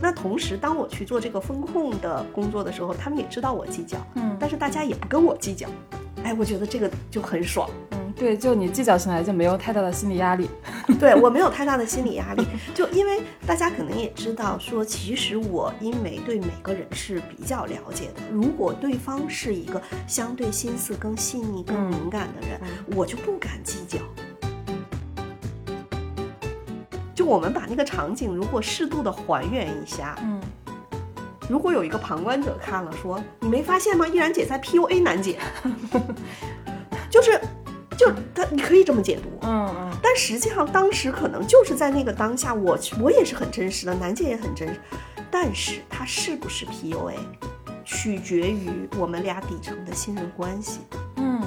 那同时，当我去做这个风控的工作的时候，他们也知道我计较，嗯但是大家也不跟我计较，哎，我觉得这个就很爽。嗯，对，就你计较起来就没有太大的心理压力。对我没有太大的心理压力，就因为大家可能也知道说，其实我因为对每个人是比较了解的，如果对方是一个相对心思更细腻、更敏感的人，我就不敢计较。我们把那个场景如果适度的还原一下，嗯，如果有一个旁观者看了说，你没发现吗？依然姐在 PUA 楠姐，就是，就他你可以这么解读，嗯嗯。但实际上，当时可能就是在那个当下，我我也是很真实的，楠姐也很真实，但是它是不是 PUA，取决于我们俩底层的信任关系，嗯。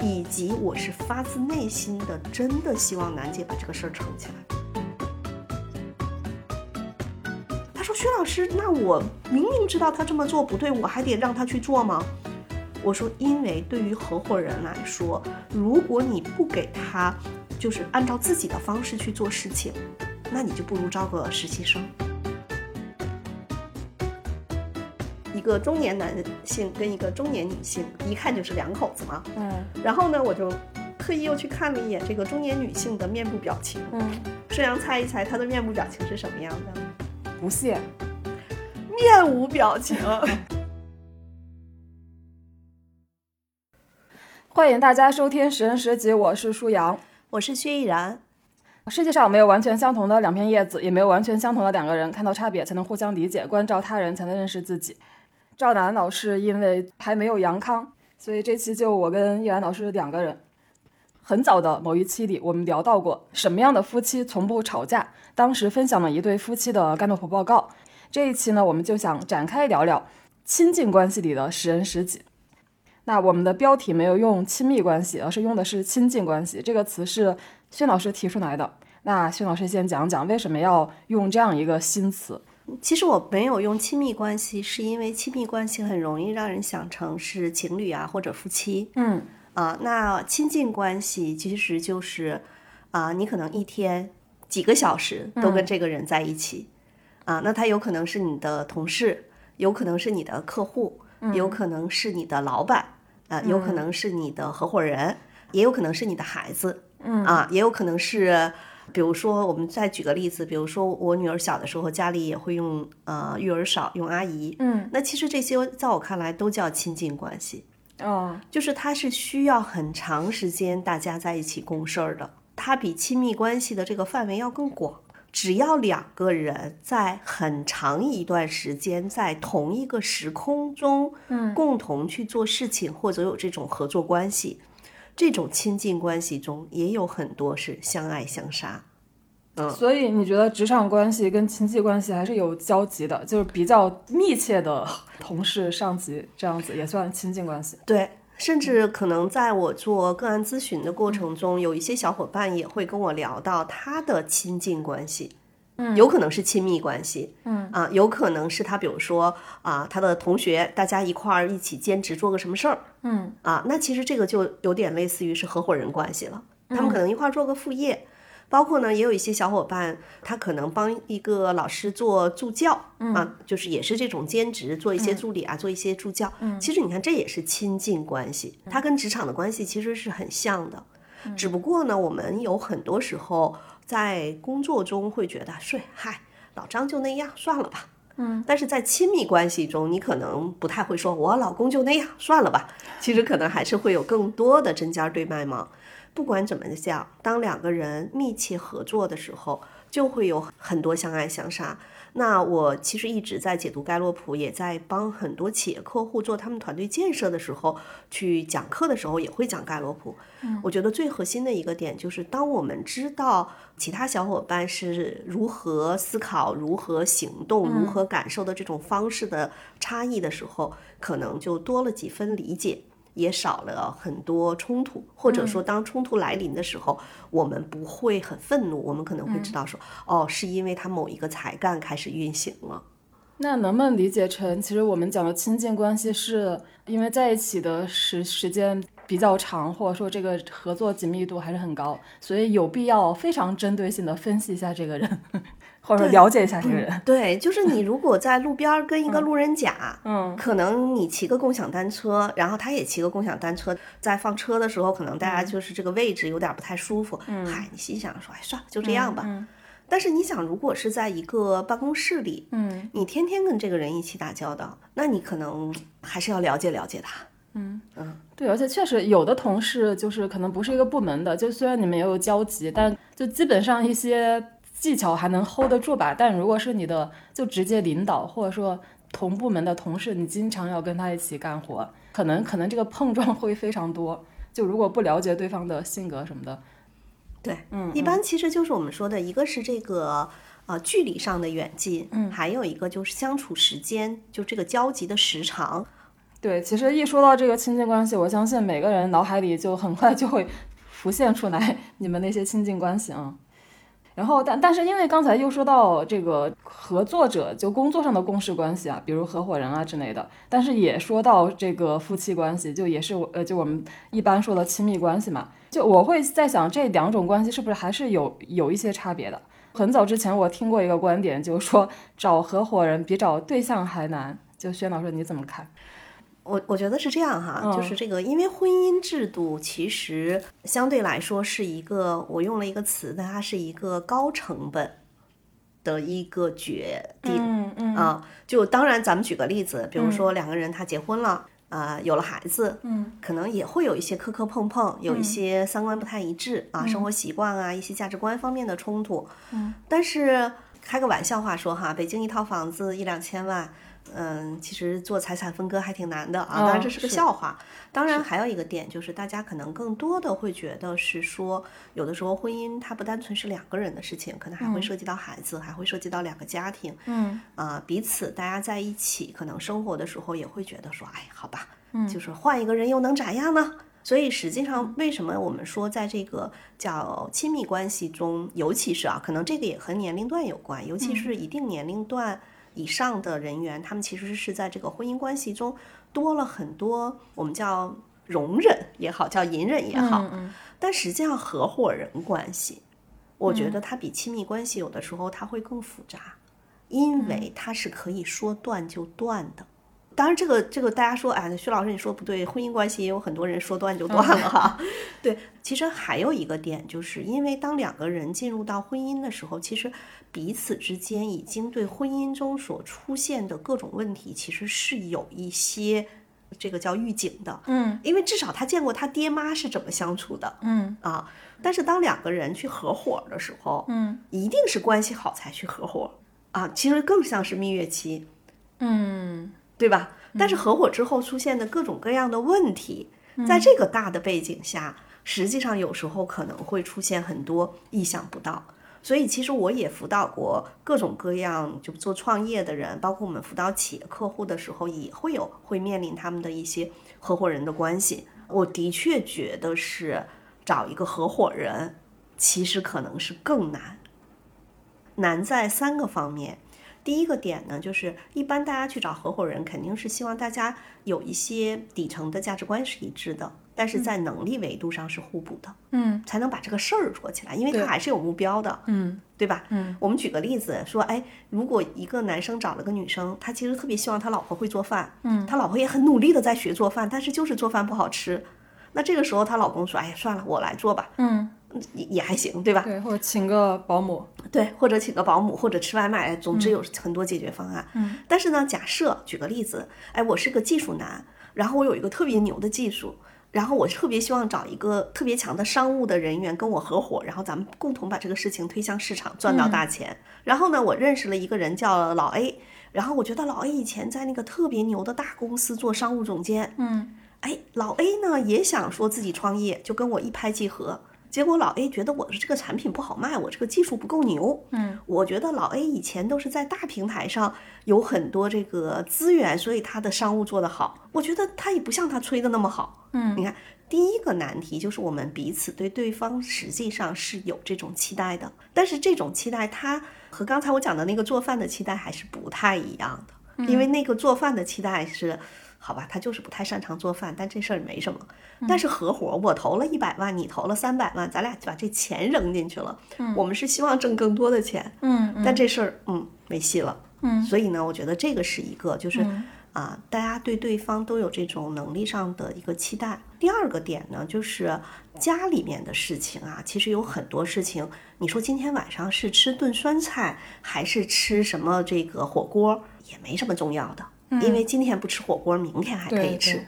以及我是发自内心的真的希望楠姐把这个事儿撑起来。说：“薛老师，那我明明知道他这么做不对，我还得让他去做吗？”我说：“因为对于合伙人来说，如果你不给他，就是按照自己的方式去做事情，那你就不如招个实习生。”一个中年男性跟一个中年女性，一看就是两口子嘛。嗯然后呢，我就特意又去看了一眼这个中年女性的面部表情，嗯，顺阳猜一猜她的面部表情是什么样的？不屑。面无表情。欢迎大家收听《十人十集》，我是舒阳。我是薛逸然，世界上没有完全相同的两片叶子，也没有完全相同的两个人。看到差别，才能互相理解；关照他人，才能认识自己。赵楠老师因为还没有阳康，所以这期就我跟易然老师两个人。很早的某一期里，我们聊到过什么样的夫妻从不吵架，当时分享了一对夫妻的甘诺普报告。这一期呢，我们就想展开聊聊亲近关系里的十人十己。那我们的标题没有用亲密关系，而是用的是亲近关系。这个词是薛老师提出来的。那薛老师先讲讲为什么要用这样一个新词？其实我没有用亲密关系，是因为亲密关系很容易让人想成是情侣啊或者夫妻嗯啊。那亲近关系其实就是啊，你可能一天几个小时都跟这个人在一起、啊，那他有可能是你的同事，有可能是你的客户，有可能是你的老板啊，有可能是你的合伙人，也有可能是你的孩子，嗯啊，也有可能是。比如说，我们再举个例子，比如说我女儿小的时候，家里也会用呃育儿嫂，用阿姨。嗯，那其实这些在我看来都叫亲近关系，哦就是它是需要很长时间大家在一起共事儿的，它比亲密关系的这个范围要更广。只要两个人在很长一段时间在同一个时空中，嗯，共同去做事情，或者有这种合作关系，这种亲近关系中也有很多是相爱相杀。所以你觉得职场关系跟亲戚关系还是有交集的，就是比较密切的同事、上级这样子也算亲近关系。对，甚至可能在我做个案咨询的过程中，有一些小伙伴也会跟我聊到他的亲近关系，嗯，有可能是亲密关系，嗯。啊，有可能是他比如说啊，他的同学大家一块儿一起兼职做个什么事儿，嗯。啊，那其实这个就有点类似于是合伙人关系了，他们可能一块儿做个副业。包括呢，也有一些小伙伴，他可能帮一个老师做助教、啊，就是也是这种兼职，做一些助理啊，做一些助教。其实你看，这也是亲近关系，它跟职场的关系其实是很像的。只不过呢，我们有很多时候在工作中会觉得，睡嗨，老张就那样，算了吧。嗯，但是在亲密关系中，你可能不太会说，我老公就那样，算了吧。其实可能还是会有更多的针尖对麦芒。不管怎么讲，当两个人密切合作的时候，就会有很多相爱相杀。那我其实一直在解读盖洛普，也在帮很多企业客户做他们团队建设的时候，去讲课的时候也会讲盖洛普。我觉得最核心的一个点就是，当我们知道其他小伙伴是如何思考、如何行动、如何感受的这种方式的差异的时候，可能就多了几分理解。也少了很多冲突，或者说当冲突来临的时候，我们不会很愤怒，我们可能会知道说，哦，是因为他某一个才干开始运行了。那能不能理解成，其实我们讲的亲近关系，是因为在一起的时时间比较长，或者说这个合作紧密度还是很高，所以有必要非常针对性的分析一下这个人，或者说了解一下这个人。对，就是你如果在路边儿跟一个路人甲，嗯，可能你骑个共享单车，然后他也骑个共享单车，在放车的时候，可能大家就是这个位置有点不太舒服。嗯，嗨，你心想说，哎，算了，就这样吧。嗯但是你想，如果是在一个办公室里，嗯你天天跟这个人一起打交道，那你可能还是要了解了解他。嗯嗯对，而且确实有的同事就是可能不是一个部门的，就虽然你们也有交集，但就基本上一些技巧还能 hold 得住吧。但如果是你的就直接领导或者说同部门的同事，你经常要跟他一起干活，可能可能这个碰撞会非常多。就如果不了解对方的性格什么的，对，嗯，一般其实就是我们说的一个是这个呃距离上的远近，嗯，还有一个就是相处时间，就这个交集的时长。对，其实一说到这个亲近关系，我相信每个人脑海里就很快就会浮现出来你们那些亲近关系啊。然后，但但是因为刚才又说到这个合作者，就工作上的共事关系啊，比如合伙人啊之类的，但是也说到这个夫妻关系，就也是我呃，就我们一般说的亲密关系嘛。就我会在想，这两种关系是不是还是有有一些差别的？很早之前我听过一个观点，就是说找合伙人比找对象还难。就薛老师你怎么看？我我觉得是这样哈，嗯就是这个，因为婚姻制度其实相对来说是一个，我用了一个词，它是一个高成本的一个决定。嗯嗯。啊，就当然，咱们举个例子，比如说两个人他结婚了，啊、有了孩子，嗯，可能也会有一些磕磕碰碰，有一些三观不太一致啊，生活习惯啊，一些价值观方面的冲突，嗯，但是开个玩笑话说哈，北京一套房子一两千万。嗯，其实做财产分割还挺难的啊，当然这是个笑话。当然还有一个点就是，大家可能更多的会觉得是说，有的时候婚姻它不单纯是两个人的事情，可能还会涉及到孩子，还会涉及到两个家庭。嗯。啊、彼此大家在一起，可能生活的时候也会觉得说，哎，好吧，嗯。就是换一个人又能咋样呢？所以实际上，为什么我们说在这个叫亲密关系中，尤其是啊，可能这个也和年龄段有关，尤其是一定年龄段以上的人员，他们其实是在这个婚姻关系中多了很多我们叫容忍也好，叫隐忍也好，但实际上合伙人关系，我觉得它比亲密关系有的时候它会更复杂。因为它是可以说断就断的。当然，这个这个大家说，哎，徐老师你说不对，婚姻关系也有很多人说断就断了哈。对，其实还有一个点，就是因为当两个人进入到婚姻的时候，其实彼此之间已经对婚姻中所出现的各种问题，其实是有一些这个叫预警的。嗯因为至少他见过他爹妈是怎么相处的嗯啊。但是当两个人去合伙的时候，嗯一定是关系好才去合伙啊，其实更像是蜜月期，嗯对吧？但是合伙之后出现的各种各样的问题，在这个大的背景下，实际上有时候可能会出现很多意想不到。所以其实我也辅导过各种各样就做创业的人，包括我们辅导企业客户的时候，也会有会面临他们的一些合伙人的关系。我的确觉得是找一个合伙人，其实可能是更难。难在三个方面。第一个点呢，就是一般大家去找合伙人，肯定是希望大家有一些底层的价值观是一致的，但是在能力维度上是互补的，嗯。才能把这个事儿做起来，因为他还是有目标的，嗯对吧？嗯，我们举个例子说，哎，如果一个男生找了个女生，他其实特别希望他老婆会做饭，嗯，他老婆也很努力的在学做饭，但是就是做饭不好吃，那这个时候他老公说，哎呀，算了，我来做吧，嗯，也也还行，对吧？对，或者请个保姆，对，或者请个保姆，或者吃外卖，总之有很多解决方案。嗯，但是呢，假设举个例子，哎，我是个技术男，然后我有一个特别牛的技术，然后我特别希望找一个特别强的商务的人员跟我合伙，然后咱们共同把这个事情推向市场，赚到大钱。然后呢，我认识了一个人叫老 A，然后我觉得老 A 以前在那个特别牛的大公司做商务总监，嗯哎，老 A 呢也想说自己创业，就跟我一拍即合。结果老 A 觉得我的这个产品不好卖，我这个技术不够牛。嗯，我觉得老 A 以前都是在大平台上有很多这个资源，所以他的商务做得好。我觉得他也不像他吹的那么好。嗯，你看，第一个难题就是我们彼此对对方实际上是有这种期待的，但是这种期待它和刚才我讲的那个做饭的期待还是不太一样的，因为那个做饭的期待是。好吧，他就是不太擅长做饭，但这事儿没什么。但是合伙，我投了一百万，你投了三百万，咱俩就把这钱扔进去了。嗯，我们是希望挣更多的钱。嗯，但这事儿，嗯，没戏了。嗯，所以呢，我觉得这个是一个，就是啊，大家对对方都有这种能力上的一个期待。第二个点呢，就是家里面的事情啊，其实有很多事情，你说今天晚上是吃炖酸菜，还是吃什么这个火锅，也没什么重要的。因为今天不吃火锅，明天还可以吃。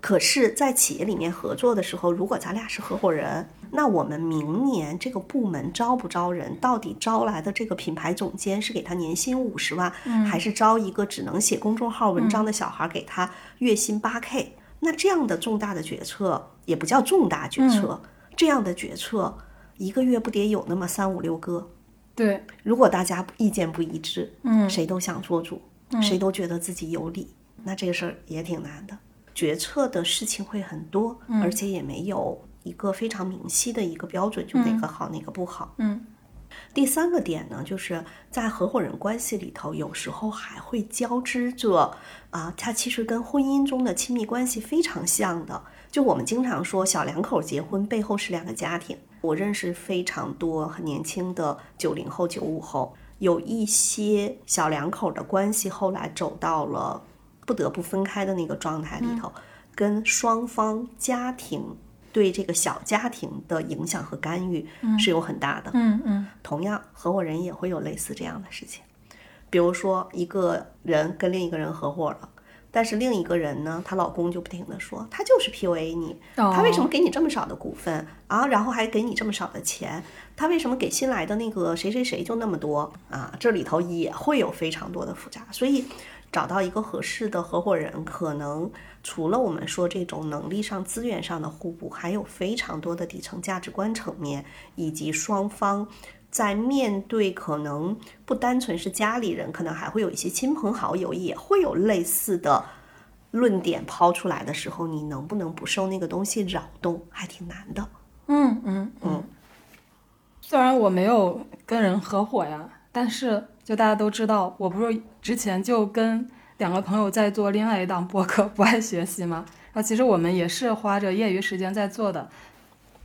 可是，在企业里面合作的时候，如果咱俩是合伙人，那我们明年这个部门招不招人？到底招来的这个品牌总监是给他年薪五十万，还是招一个只能写公众号文章的小孩给他月薪八 K？那这样的重大的决策也不叫重大决策，这样的决策一个月不得有那么三五六个？对，如果大家意见不一致，嗯，谁都想做主。谁都觉得自己有理，那这个事儿也挺难的。决策的事情会很多，而且也没有一个非常明晰的一个标准，就哪个好哪个不好。嗯。第三个点呢，就是在合伙人关系里头，有时候还会交织着啊，它其实跟婚姻中的亲密关系非常像的。就我们经常说，小两口结婚背后是两个家庭。我认识非常多很年轻的九零后、九五后。有一些小两口的关系，后来走到了不得不分开的那个状态里头，跟双方家庭对这个小家庭的影响和干预是有很大的。嗯嗯。同样，合伙人也会有类似这样的事情，比如说一个人跟另一个人合伙了。但是另一个人呢，她老公就不停的说，他就是 PUA 你，他为什么给你这么少的股份啊？然后还给你这么少的钱，他为什么给新来的那个谁谁谁就那么多啊？这里头也会有非常多的复杂，所以找到一个合适的合伙人，可能除了我们说这种能力上、资源上的互补，还有非常多的底层价值观层面以及双方。在面对可能不单纯是家里人，可能还会有一些亲朋好友，也会有类似的论点抛出来的时候，你能不能不受那个东西扰动，还挺难的。嗯嗯嗯。虽然我没有跟人合伙呀，但是就大家都知道，我不是之前就跟两个朋友在做另外一档播客《不爱学习》吗？然后其实我们也是花着业余时间在做的，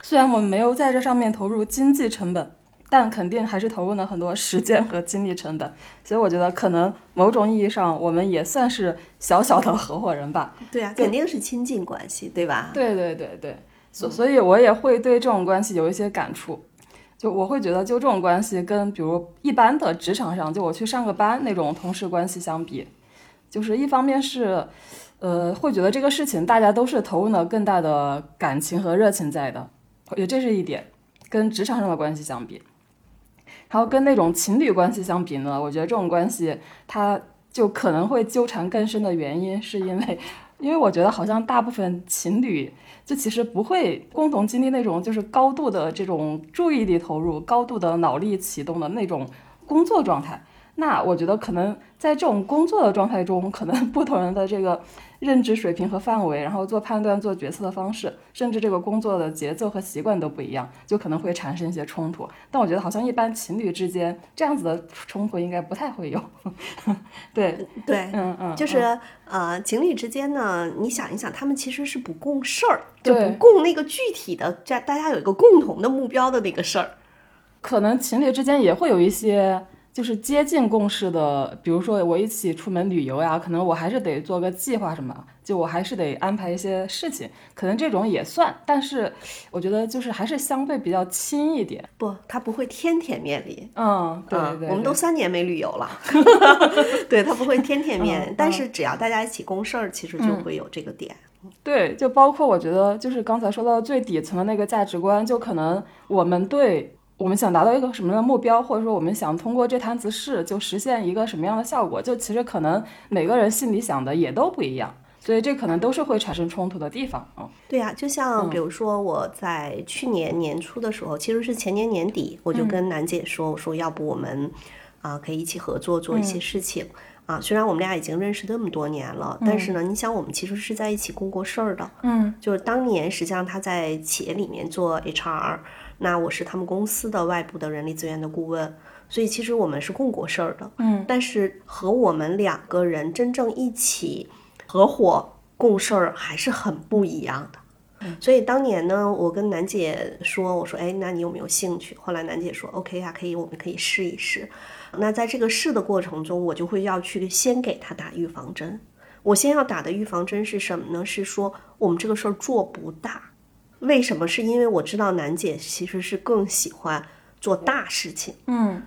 虽然我们没有在这上面投入经济成本。但肯定还是投入了很多时间和精力成本，所以我觉得可能某种意义上我们也算是小小的合伙人吧。对啊，肯定是亲近关系，对吧？对对对对，所所以，我也会对这种关系有一些感触。就我会觉得，就这种关系跟比如一般的职场上，就我去上个班那种同事关系相比，就是一方面是，呃，会觉得这个事情大家都是投入了更大的感情和热情在的，也这是一点，跟职场上的关系相比。然后跟那种情侣关系相比呢，我觉得这种关系它就可能会纠缠更深的原因，是因为，因为我觉得好像大部分情侣就其实不会共同经历那种就是高度的这种注意力投入、高度的脑力启动的那种工作状态。那我觉得可能在这种工作的状态中，可能不同人的这个。认知水平和范围，然后做判断、做决策的方式，甚至这个工作的节奏和习惯都不一样，就可能会产生一些冲突。但我觉得好像一般情侣之间这样子的冲突应该不太会有。对对，嗯嗯，就是呃，情侣之间呢，你想一想，他们其实是不共事儿，就不共那个具体的，这大家有一个共同的目标的那个事儿。可能情侣之间也会有一些。就是接近共识的，比如说我一起出门旅游呀，可能我还是得做个计划什么，就我还是得安排一些事情，可能这种也算。但是我觉得就是还是相对比较亲一点。不，他不会天天面临。嗯，对对。我们都三年没旅游了。对他不会天天面，但是只要大家一起共事儿，其实就会有这个点。对，就包括我觉得就是刚才说到最底层的那个价值观，就可能我们对。我们想达到一个什么样的目标，或者说我们想通过这摊子事就实现一个什么样的效果，就其实可能每个人心里想的也都不一样，所以这可能都是会产生冲突的地方啊。对呀，就像比如说我在去年年初的时候，其实是前年年底，我就跟楠姐说，我说要不我们啊可以一起合作做一些事情啊。虽然我们俩已经认识这么多年了，但是呢，你想我们其实是在一起共过事儿的。嗯，就是当年实际上他在企业里面做 HR。那我是他们公司的外部的人力资源的顾问，所以其实我们是共过事儿的。嗯，但是和我们两个人真正一起合伙共事儿还是很不一样的。所以当年呢，我跟楠姐说，我说，哎，那你有没有兴趣？后来楠姐说，OK 啊，可以，我们可以试一试。那在这个试的过程中，我就会要去先给他打预防针。我先要打的预防针是什么呢？是说我们这个事儿做不大。为什么？是因为我知道楠姐其实是更喜欢做大事情。嗯。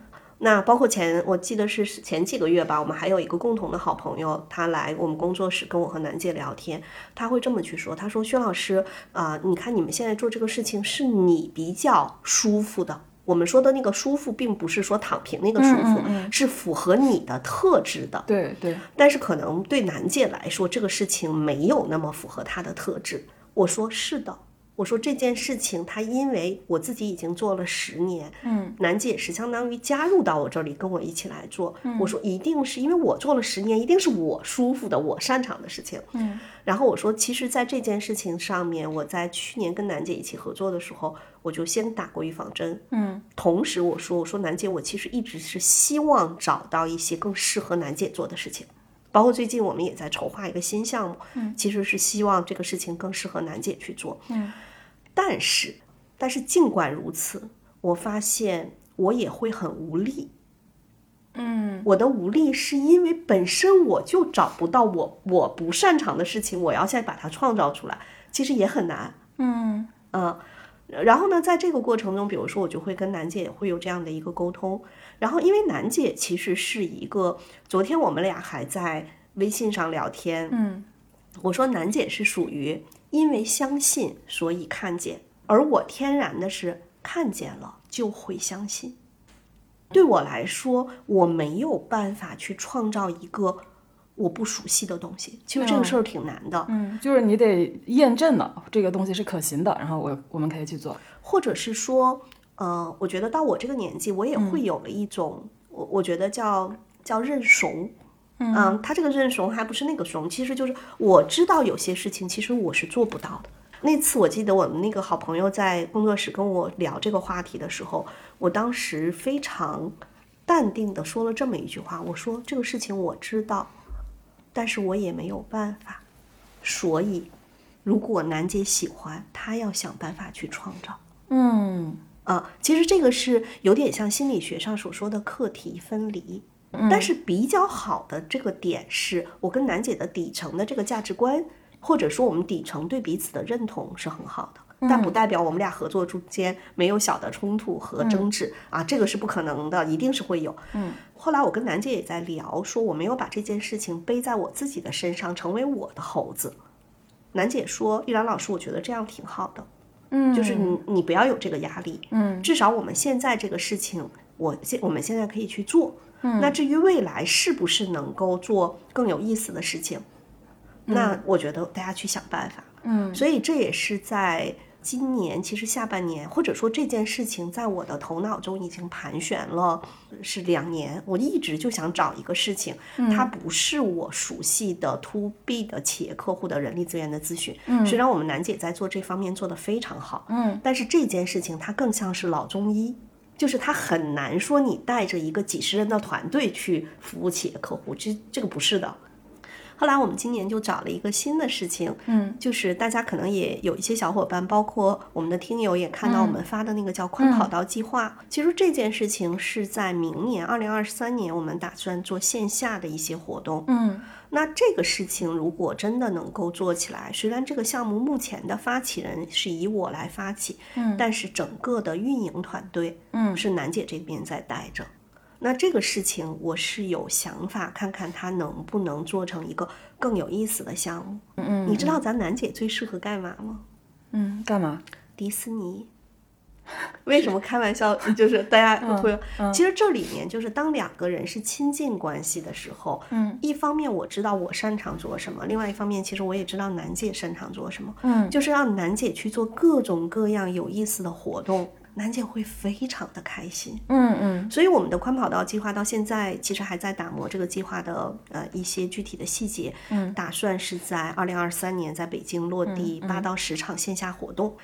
那包括前，我记得是前几个月吧，我们还有一个共同的好朋友，他来我们工作室跟我和楠姐聊天，他会这么去说，他说：“薛老师啊，你看你们现在做这个事情是你比较舒服的，我们说的那个舒服，并不是说躺平那个舒服，是符合你的特质的。对对。但是可能对楠姐来说，这个事情没有那么符合她的特质。我说是的。”我说这件事情，他因为我自己已经做了十年，嗯，楠姐是相当于加入到我这里跟我一起来做。我说一定是因为我做了十年，一定是我舒服的，我擅长的事情。嗯，然后我说，其实，在这件事情上面，我在去年跟楠姐一起合作的时候，我就先打过预防针。嗯，同时我说，我说楠姐，我其实一直是希望找到一些更适合楠姐做的事情，包括最近我们也在筹划一个新项目，嗯，其实是希望这个事情更适合楠姐去做。嗯。但是，但是尽管如此，我发现我也会很无力。嗯，我的无力是因为本身我就找不到我我不擅长的事情，我要再把它创造出来，其实也很难。嗯嗯，然后呢，在这个过程中，比如说我就会跟楠姐也会有这样的一个沟通，然后因为楠姐其实是一个，昨天我们俩还在微信上聊天。嗯，我说楠姐是属于。因为相信，所以看见，而我天然的是看见了就会相信。对我来说，我没有办法去创造一个我不熟悉的东西。其实这个事儿挺难的。嗯，就是你得验证了这个东西是可行的，然后我我们可以去做。或者是说，呃，我觉得到我这个年纪，我也会有了一种，我我觉得叫叫认怂。嗯，他这个认怂还不是那个怂，其实就是我知道有些事情其实我是做不到的。那次我记得我们那个好朋友在工作室跟我聊这个话题的时候，我当时非常淡定的说了这么一句话：“我说这个事情我知道，但是我也没有办法。所以，如果楠姐喜欢，她要想办法去创造。”嗯，啊，其实这个是有点像心理学上所说的课题分离。但是比较好的这个点是我跟楠姐的底层的这个价值观，或者说我们底层对彼此的认同是很好的，但不代表我们俩合作中间没有小的冲突和争执啊，这个是不可能的，一定是会有。嗯，后来我跟楠姐也在聊，说我没有把这件事情背在我自己的身上，成为我的猴子。楠姐说：“玉兰老师，我觉得这样挺好的，嗯，就是你你不要有这个压力，嗯，至少我们现在这个事情，我现我们现在可以去做。”嗯，那至于未来是不是能够做更有意思的事情，那我觉得大家去想办法。嗯，所以这也是在今年，其实下半年，或者说这件事情在我的头脑中已经盘旋了是两年。我一直就想找一个事情，它不是我熟悉的 to B 的企业客户的人力资源的咨询。嗯，虽然我们楠姐在做这方面做得非常好。嗯，但是这件事情它更像是老中医。就是他很难说你带着一个几十人的团队去服务企业客户，这这个不是的。后来我们今年就找了一个新的事情，嗯，就是大家可能也有一些小伙伴，包括我们的听友也看到我们发的那个叫宽跑道计划。其实这件事情是在明年二零二三年，我们打算做线下的一些活动，嗯。那这个事情如果真的能够做起来，虽然这个项目目前的发起人是以我来发起，嗯，但是整个的运营团队，嗯，是楠姐这边在带着。那这个事情我是有想法，看看它能不能做成一个更有意思的项目。嗯，你知道咱楠姐最适合干嘛吗？嗯，干嘛？迪士尼。为什么开玩笑？就是大家会，其实这里面就是当两个人是亲近关系的时候，嗯，一方面我知道我擅长做什么，另外一方面其实我也知道楠姐擅长做什么，嗯，就是让楠姐去做各种各样有意思的活动，楠姐会非常的开心，嗯嗯，所以我们的宽跑道计划到现在其实还在打磨这个计划的呃一些具体的细节，嗯，打算是在二零二三年在北京落地八到十场线下活动，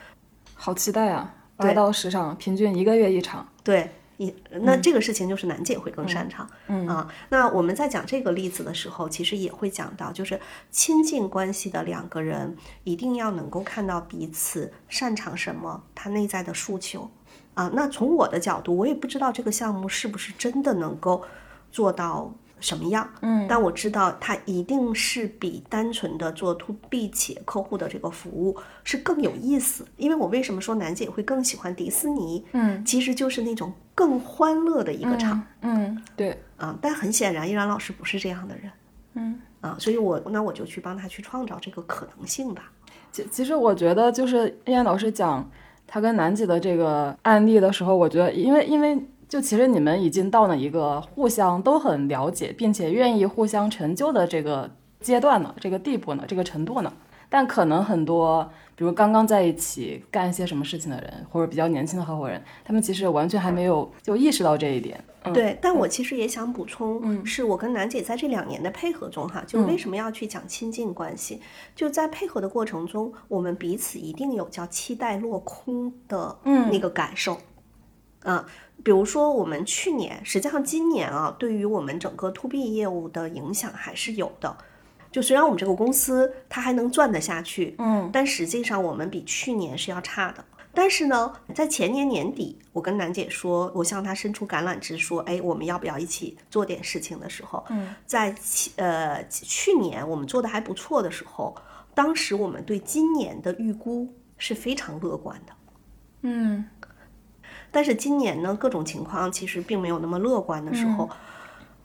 好期待啊！八到十场，平均一个月一场。对，一那这个事情就是楠姐会更擅长，嗯啊。那我们在讲这个例子的时候，其实也会讲到，就是亲近关系的两个人一定要能够看到彼此擅长什么，他内在的诉求啊。那从我的角度，我也不知道这个项目是不是真的能够做到。什么样？嗯，但我知道它一定是比单纯的做 to B 企业客户的这个服务是更有意思。因为我为什么说楠姐会更喜欢迪士尼？嗯，其实就是那种更欢乐的一个场。嗯，对，啊，但很显然依然老师不是这样的人。嗯，啊，所以我那我就去帮他去创造这个可能性吧。其其实我觉得就是依然老师讲他跟楠姐的这个案例的时候，我觉得因为因为。就其实你们已经到了一个互相都很了解，并且愿意互相成就的这个阶段呢，这个地步呢，这个程度呢。但可能很多，比如刚刚在一起干一些什么事情的人，或者比较年轻的合伙人，他们其实完全还没有就意识到这一点。对，但我其实也想补充，嗯是我跟楠姐在这两年的配合中，哈，就为什么要去讲亲近关系？就在配合的过程中，我们彼此一定有叫期待落空的那个感受，嗯。比如说，我们去年，实际上今年啊，对于我们整个 to B 业务的影响还是有的。就虽然我们这个公司它还能赚得下去，嗯，但实际上我们比去年是要差的。但是呢，在前年年底，我跟楠姐说，我向她伸出橄榄枝，说，哎，我们要不要一起做点事情的时候，嗯，在呃去年我们做的还不错的时候，当时我们对今年的预估是非常乐观的，嗯。但是今年呢，各种情况其实并没有那么乐观的时候。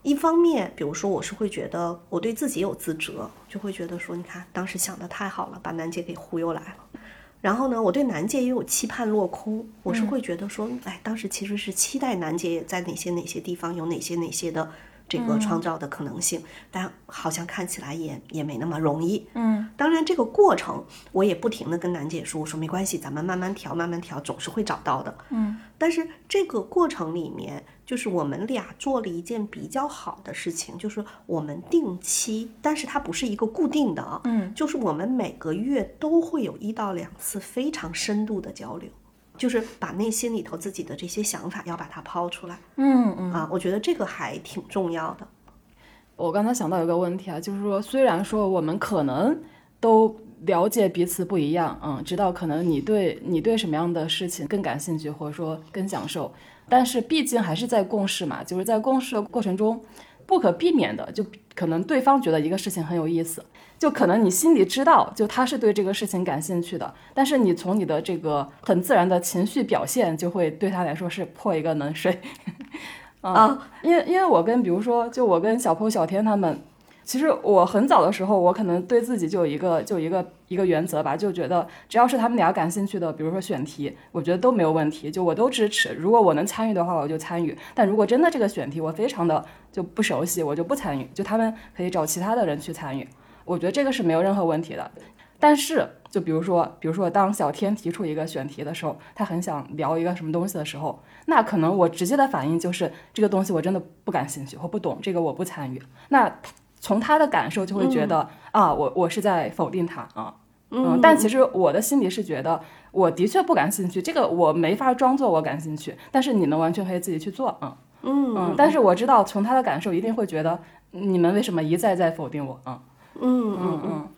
一方面，比如说我是会觉得我对自己有自责，就会觉得说，你看当时想的太好了，把楠姐给忽悠来了。然后呢，我对楠姐也有期盼落空，我是会觉得说，哎，当时其实是期待楠姐在哪些哪些地方有哪些哪些的。这个创造的可能性，但好像看起来也也没那么容易。嗯，当然这个过程我也不停的跟楠姐说，我说没关系，咱们慢慢调，慢慢调，总是会找到的。嗯，但是这个过程里面，就是我们俩做了一件比较好的事情，就是我们定期，但是它不是一个固定的啊，嗯，就是我们每个月都会有一到两次非常深度的交流。就是把内心里头自己的这些想法要把它抛出来，嗯嗯啊，我觉得这个还挺重要的。我刚才想到一个问题啊，就是说，虽然说我们可能都了解彼此不一样，嗯，知道可能你对你对什么样的事情更感兴趣，或者说更享受，但是毕竟还是在共事嘛，就是在共事的过程中，不可避免的，就可能对方觉得一个事情很有意思。就可能你心里知道，就他是对这个事情感兴趣的，但是你从你的这个很自然的情绪表现，就会对他来说是泼一个冷水。啊，因为因为我跟比如说，就我跟小坡、小天他们，其实我很早的时候，我可能对自己就有一个就一个一个原则吧，就觉得只要是他们俩感兴趣的，比如说选题，我觉得都没有问题，就我都支持。如果我能参与的话，我就参与；但如果真的这个选题我非常的就不熟悉，我就不参与。就他们可以找其他的人去参与。我觉得这个是没有任何问题的，但是就比如说，比如说当小天提出一个选题的时候，他很想聊一个什么东西的时候，那可能我直接的反应就是这个东西我真的不感兴趣或不懂，这个我不参与。那从他的感受就会觉得啊，我我是在否定他啊，嗯，但其实我的心里是觉得我的确不感兴趣，这个我没法装作我感兴趣，但是你们完全可以自己去做啊，嗯嗯，但是我知道从他的感受一定会觉得你们为什么一再在否定我啊。嗯嗯嗯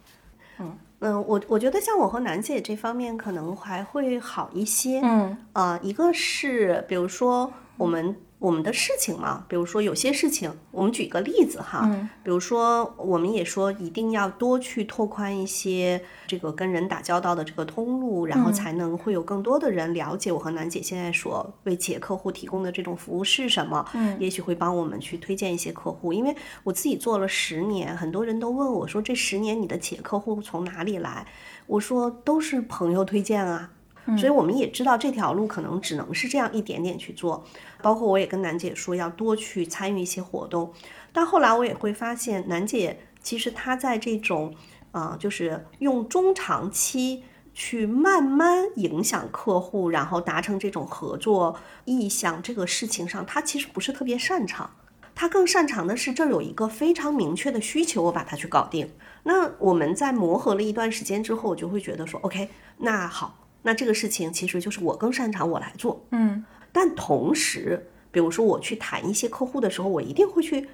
嗯嗯，我我觉得像我和楠姐这方面可能还会好一些。嗯啊，一个是比如说我们。我们的事情嘛，比如说有些事情，我们举个例子哈，比如说我们也说一定要多去拓宽一些这个跟人打交道的这个通路，然后才能会有更多的人了解我和楠姐现在所为企业客户提供的这种服务是什么，嗯，也许会帮我们去推荐一些客户。因为我自己做了十年，很多人都问我说这十年你的企业客户从哪里来？我说都是朋友推荐啊。所以我们也知道这条路可能只能是这样一点点去做，包括我也跟楠姐说要多去参与一些活动，但后来我也会发现，楠姐其实她在这种，呃，就是用中长期去慢慢影响客户，然后达成这种合作意向这个事情上，她其实不是特别擅长，她更擅长的是这儿有一个非常明确的需求，我把它去搞定。那我们在磨合了一段时间之后，我就会觉得说，OK，那好。那这个事情其实就是我更擅长，我来做。嗯，但同时，比比如说我去谈一些客户的时候，我一定会去。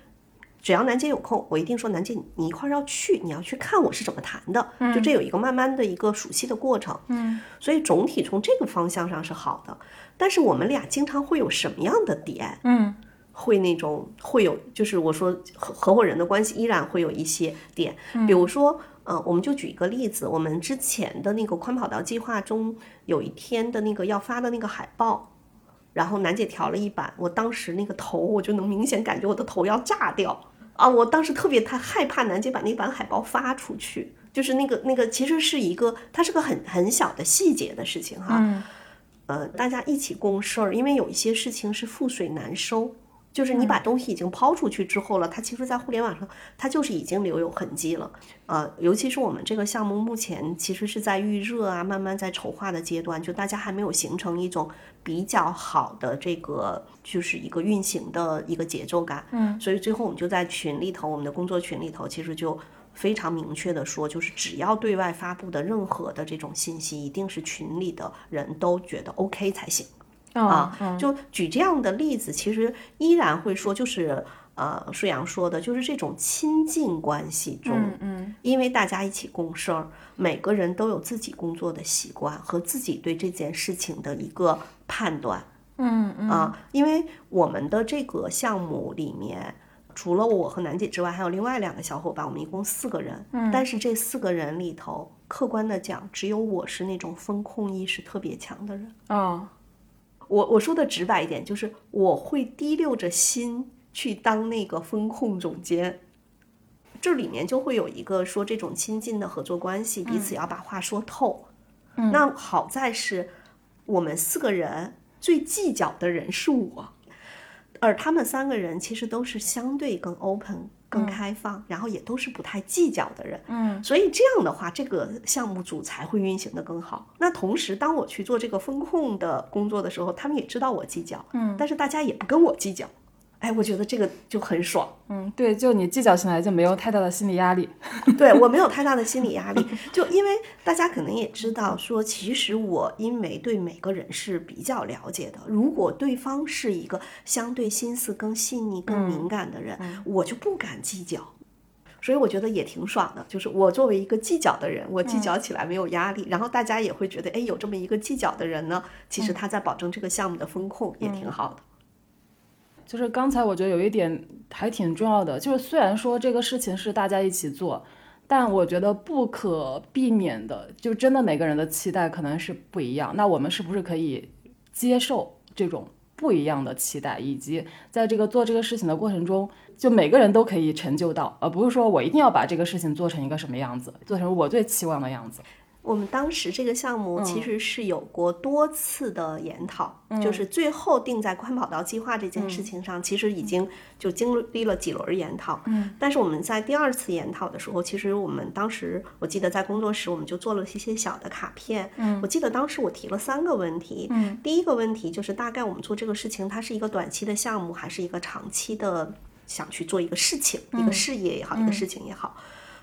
只要楠姐有空，我一定说楠姐，你一块儿要去，你要去看我是怎么谈的，就这有一个慢慢的一个熟悉的过程。嗯，所以总体从这个方向上是好的。但是我们俩经常会有什么样的点？嗯，会那种会有，就是我说合合伙人的关系依然会有一些点，比如说，呃，我们就举一个例子，我们之前的那个宽跑道计划中有一天的那个要发的那个海报。然后楠姐调了一版，我当时那个头我就能明显感觉我的头要炸掉啊！我当时特别太害怕楠姐把那版海报发出去，就是那个那个其实是一个，它是个很很小的细节的事情哈。嗯呃，大家一起共事儿，因为有一些事情是覆水难收。就是你把东西已经抛出去之后了，它其实，在互联网上，它就是已经留有痕迹了。呃，尤其是我们这个项目目前其实是在预热啊，慢慢在筹划的阶段，就大家还没有形成一种比较好的这个，就是一个运行的一个节奏感。嗯，所以最后我们就在群里头，我们的工作群里头，其实就非常明确的说，就是只要对外发布的任何的这种信息，一定是群里的人都觉得 OK 才行。啊，就举这样的例子，其实依然会说，就是呃，舒阳说的，就是这种亲近关系中，嗯，因为大家一起共事儿，每个人都有自己工作的习惯和自己对这件事情的一个判断，嗯嗯。啊，因为我们的这个项目里面，除了我和楠姐之外，还有另外两个小伙伴，我们一共四个人，嗯，但是这四个人里头，客观的讲，只有我是那种风控意识特别强的人，啊。我我说的直白一点，就是我会提溜着心去当那个风控总监。这里面就会有一个说这种亲近的合作关系，彼此要把话说透。那好在是我们四个人最计较的人是我，而他们三个人其实都是相对更 open。更开放，然后也都是不太计较的人，嗯，所以这样的话，这个项目组才会运行的更好。那同时，当我去做这个风控的工作的时候，他们也知道我计较，嗯，但是大家也不跟我计较。哎，我觉得这个就很爽。嗯，对，就你计较起来就没有太大的心理压力。对我没有太大的心理压力，就因为大家可能也知道，说其实我因为对每个人是比较了解的，如果对方是一个相对心思更细腻、更敏感的人，我就不敢计较。所以我觉得也挺爽的，就是我作为一个计较的人，我计较起来没有压力，然后大家也会觉得，哎，有这么一个计较的人呢，其实他在保证这个项目的风控也挺好的。就是刚才我觉得有一点还挺重要的，就是虽然说这个事情是大家一起做，但我觉得不可避免的，就真的每个人的期待可能是不一样。那我们是不是可以接受这种不一样的期待，以及在这个做这个事情的过程中，就每个人都可以成就到，而不是说我一定要把这个事情做成一个什么样子，做成我最期望的样子。我们当时这个项目其实是有过多次的研讨，就是最后定在宽跑道计划这件事情上，其实已经就经历了几轮研讨。嗯，但是我们在第二次研讨的时候，其实我们当时我记得在工作室我们就做了一些小的卡片。嗯，我记得当时我提了三个问题。嗯，第一个问题就是大概我们做这个事情，它是一个短期的项目，还是一个长期的想去做一个事情，一个事业也好，一个事情也好。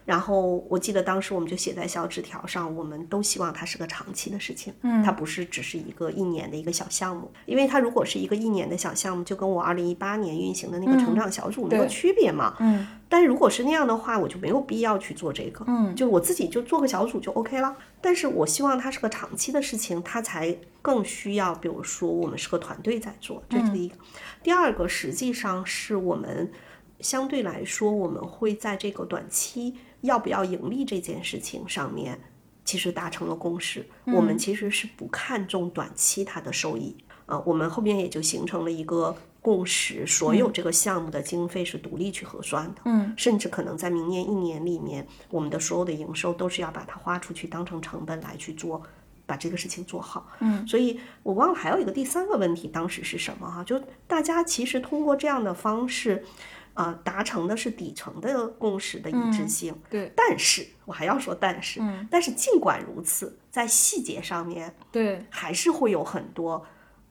然后我记得当时我们就写在小纸条上，我们都希望它是个长期的事情，嗯，它不是只是一个一年的一个小项目，因为它如果是一个一年的小项目，就跟我二零一八年运行的那个成长小组没有区别嘛，嗯，但如果是那样的话，我就没有必要去做这个，嗯，就我自己就做个小组就 OK 了。但是我希望它是个长期的事情，它才更需要，比如说我们是个团队在做，这是第一个。第二个实际上是我们相对来说，我们会在这个短期。要不要盈利这件事情上面，其实达成了共识。我们其实是不看重短期它的收益，啊，我们后面也就形成了一个共识，所有这个项目的经费是独立去核算的。嗯，甚至可能在明年一年里面，我们的所有的营收都是要把它花出去，当成成本来去做，把这个事情做好。嗯，所以我忘了还有一个第三个问题，当时是什么哈？就大家其实通过这样的方式。呃，达成的是底层的共识的一致性，对。但是我还要说，但是，但是尽管如此，在细节上面，对，还是会有很多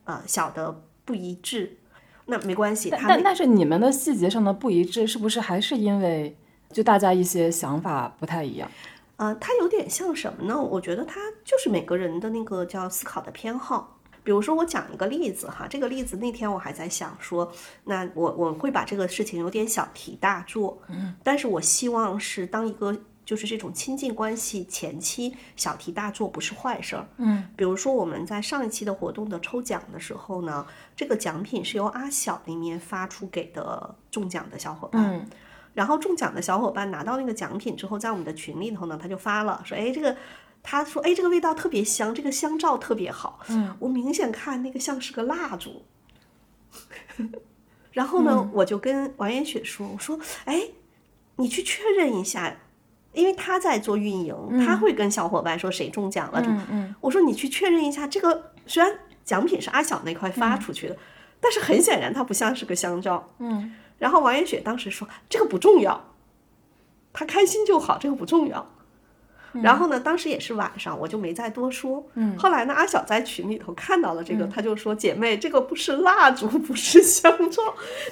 呃小的不一致。那没关系，但但是你们的细节上的不一致，是不是还是因为就大家一些想法不太一样？呃，它有点像什么呢？我觉得它就是每个人的那个叫思考的偏好。比如说我讲一个例子哈，这个例子那天我还在想说，那我我会把这个事情有点小题大做，嗯，但是我希望是当一个就是这种亲近关系前期小题大做不是坏事儿，嗯，比如说我们在上一期的活动的抽奖的时候呢，这个奖品是由阿小里面发出给的中奖的小伙伴，嗯然后中奖的小伙伴拿到那个奖品之后，在我们的群里头呢，他就发了说，哎，这个。他说：“哎，这个味道特别香，这个香皂特别好。嗯，我明显看那个像是个蜡烛。然后呢，我就跟王艳雪说：“我说，哎，你去确认一下，因为他在做运营，他会跟小伙伴说谁中奖了。嗯嗯，我说你去确认一下，这个虽然奖品是阿晓那块发出去的，但是很显然它不像是个香皂。嗯，然后王艳雪当时说这个不重要，他开心就好，这个不重要。”然后呢，当时也是晚上，我就没再多说。嗯，后来呢，阿晓在群里头看到了这个，他就说：“姐妹，这个不是蜡烛，不是香皂。”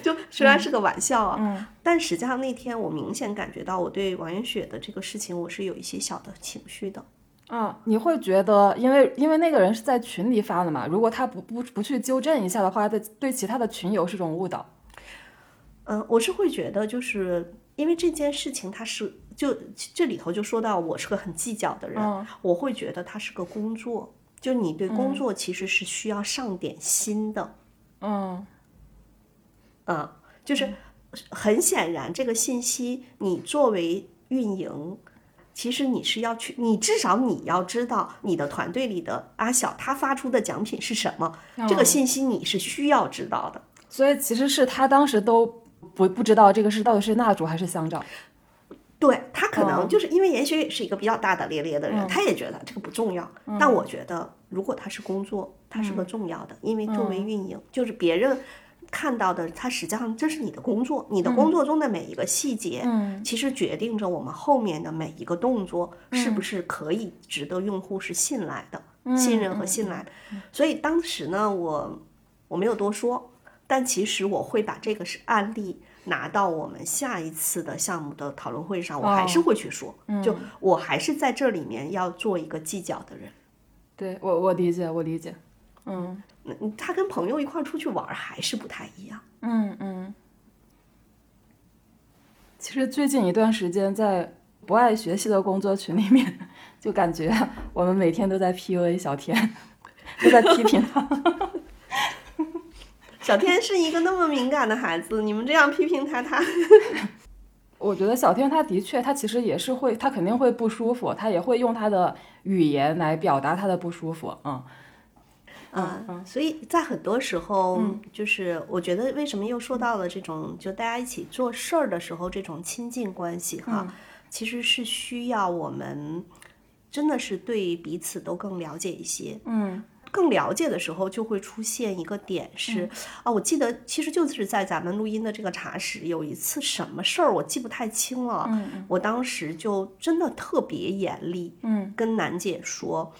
就虽然是个玩笑啊，嗯，但实际上那天我明显感觉到我对王艳雪的这个事情，我是有一些小的情绪的。啊，你会觉得，因为因为那个人是在群里发的嘛，如果他不不不去纠正一下的话，对对其他的群友是种误导。嗯，我是会觉得，就是因为这件事情，它是。就这里头就说到我是个很计较的人，我会觉得它是个工作，就你对工作其实是需要上点心的，嗯，嗯，就是很显然这个信息你作为运营，其实你是要去，你至少你要知道你的团队里的阿小他发出的奖品是什么，这个信息你是需要知道的。所以其实是他当时都不不知道这个是到底是蜡烛还是香皂。对他可能就是因为严雪也是一个比较大大咧咧的人，他也觉得这个不重要。但我觉得，如果他是工作，他是个重要的，因为作为运营，就是别人看到的，他实际上这是你的工作，你的工作中的每一个细节，其实决定着我们后面的每一个动作是不是可以值得用户是信赖的、信任和信赖的。所以当时呢，我我没有多说，但其实我会把这个是案例。拿到我们下一次的项目的讨论会上，我还是会去说，就我还是在这里面要做一个计较的人。对我，我理解，我理解。嗯，那他跟朋友一块出去玩还是不太一样。嗯嗯。其实最近一段时间，在不爱学习的工作群里面，就感觉我们每天都在 PUA 小天，都在批评他。小天是一个那么敏感的孩子，你们这样批评他，他，我觉得小天他的确，他其实也是会，他肯定会不舒服，他也会用他的语言来表达他的不舒服，嗯，嗯，所以在很多时候，就是我觉得为什么又说到了这种，就大家一起做事儿的时候，这种亲近关系哈，其实是需要我们真的是对彼此都更了解一些，嗯。更了解的时候，就会出现一个点是，啊，我记得其实就是在咱们录音的这个茶室，有一次什么事儿我记不太清了，嗯，我当时就真的特别严厉，嗯，跟楠姐说，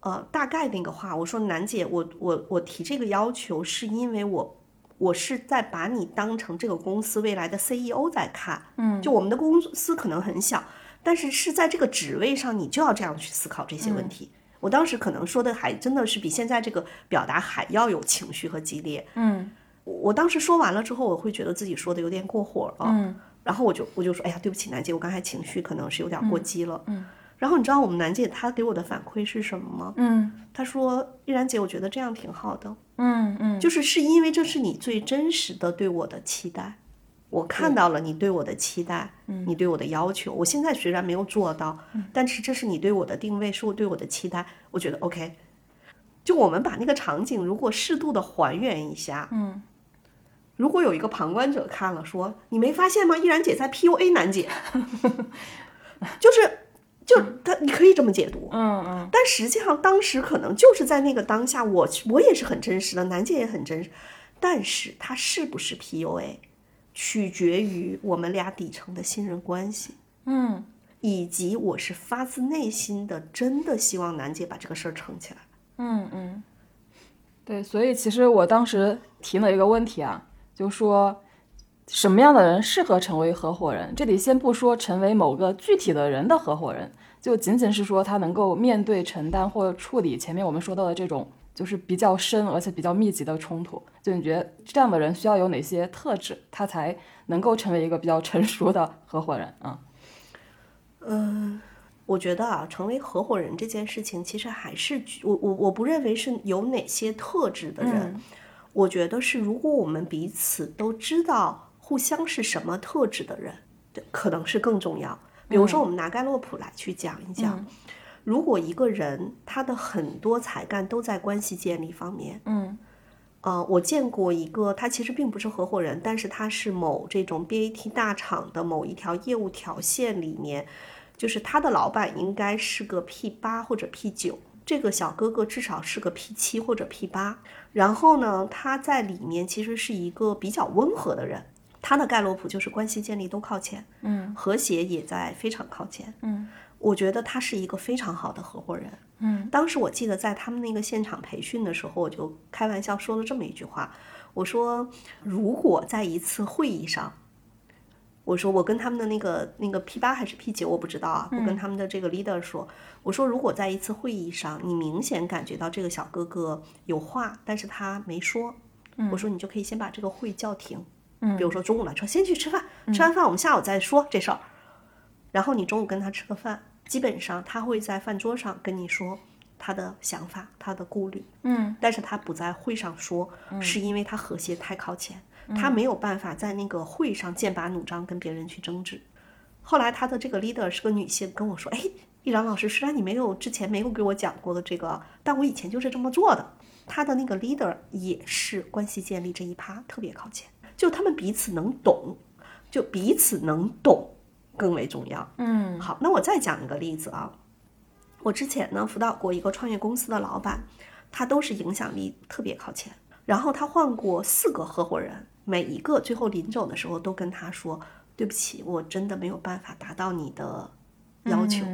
呃，大概那个话，我说楠姐，我我我提这个要求是因为我我是在把你当成这个公司未来的 CEO 在看，嗯，就我们的公司可能很小，但是是在这个职位上，你就要这样去思考这些问题。我当时可能说的还真的是比现在这个表达还要有情绪和激烈。嗯，我当时说完了之后，我会觉得自己说的有点过火了。嗯，然后我就我就说，哎呀，对不起，楠姐，我刚才情绪可能是有点过激了。嗯，然后你知道我们楠姐她给我的反馈是什么吗？嗯，她说，依然姐，我觉得这样挺好的。嗯嗯，就是是因为这是你最真实的对我的期待。我看到了你对我的期待，你对我的要求。我现在虽然没有做到，但是这是你对我的定位，是我对我的期待。我觉得 OK。就我们把那个场景如果适度的还原一下，嗯，如果有一个旁观者看了说：“你没发现吗？依然姐在 PUA 楠姐。”就是就他你可以这么解读，嗯嗯。但实际上当时可能就是在那个当下，我我也是很真实的，楠姐也很真实，但是他是不是 PUA？取决于我们俩底层的信任关系，嗯，以及我是发自内心的真的希望楠姐把这个事儿撑起来，嗯嗯，对，所以其实我当时提了一个问题啊，就说什么样的人适合成为合伙人？这里先不说成为某个具体的人的合伙人，就仅仅是说他能够面对、承担或处理前面我们说到的这种就是比较深而且比较密集的冲突。就你觉得这样的人需要有哪些特质，他才能够成为一个比较成熟的合伙人啊？嗯，我觉得啊，成为合伙人这件事情，其实还是我我我不认为是有哪些特质的人，我觉得是如果我们彼此都知道互相是什么特质的人，对，可能是更重要。比如说，我们拿盖洛普来去讲一讲，如果一个人他的很多才干都在关系建立方面，嗯，呃，我见过一个，他其实并不是合伙人，但是他是某这种 BAT 大厂的某一条业务条线里面，就是他的老板应该是个 P 八或者 P 九，这个小哥哥至少是个 P 七或者 P 八，然后呢，他在里面其实是一个比较温和的人。他的盖洛普就是关系建立都靠前，嗯，和谐也在非常靠前，嗯，我觉得他是一个非常好的合伙人，嗯。当时我记得在他们那个现场培训的时候，我就开玩笑说了这么一句话，我说如果在一次会议上，我说我跟他们的那个那个 P 八还是 P 九我不知道啊，我跟他们的这个 leader 说，我说如果在一次会议上，你明显感觉到这个小哥哥有话，但是他没说，我说你就可以先把这个会叫停。嗯，比如说中午了，说先去吃饭，吃完饭我们下午再说这事儿。然后你中午跟他吃个饭，基本上他会在饭桌上跟你说他的想法、他的顾虑，嗯，但是他不在会上说，是因为他和谐太靠前，他没有办法在那个会上剑拔弩张跟别人去争执。后来他的这个 leader 是个女性，跟我说，哎，易然老师，虽然你没有之前没有给我讲过的这个，但我以前就是这么做的。他的那个 leader 也是关系建立这一趴特别靠前。就他们彼此能懂，就彼此能懂更为重要。嗯，好，那我再讲一个例子啊。我之前呢辅导过一个创业公司的老板，他都是影响力特别靠前。然后他换过四个合伙人，每一个最后临走的时候都跟他说：“对不起，我真的没有办法达到你的要求。”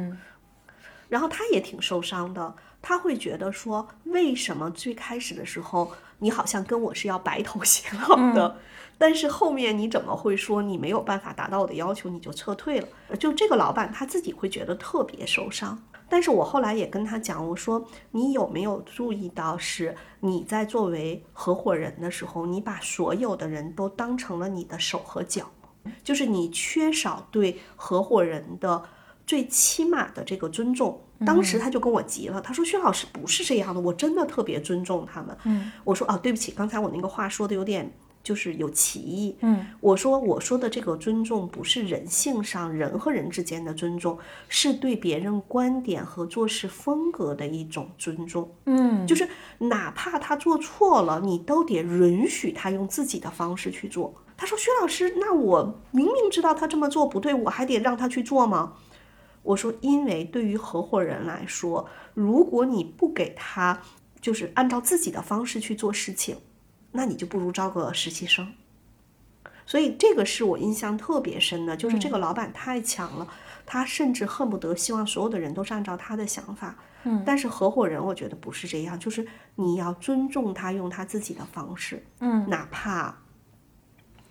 然后他也挺受伤的，他会觉得说：“为什么最开始的时候你好像跟我是要白头偕老的？”但是后面你怎么会说你没有办法达到我的要求，你就撤退了？就这个老板他自己会觉得特别受伤。但是我后来也跟他讲，我说你有没有注意到，是你在作为合伙人的时候，你把所有的人都当成了你的手和脚，就是你缺少对合伙人的最起码的这个尊重。当时他就跟我急了，他说：“薛老师不是这样的，我真的特别尊重他们。”嗯，我说：“啊，对不起，刚才我那个话说的有点。”就是有歧义。嗯，我说我说的这个尊重不是人性上人和人之间的尊重，是对别人观点和做事风格的一种尊重。嗯，就是哪怕他做错了，你都得允许他用自己的方式去做。他说：“薛老师，那我明明知道他这么做不对，我还得让他去做吗？”我说：“因为对于合伙人来说，如果你不给他就是按照自己的方式去做事情。”那你就不如招个实习生，所以这个是我印象特别深的，就是这个老板太强了，他甚至恨不得希望所有的人都是按照他的想法。嗯，但是合伙人我觉得不是这样，就是你要尊重他，用他自己的方式。嗯，哪怕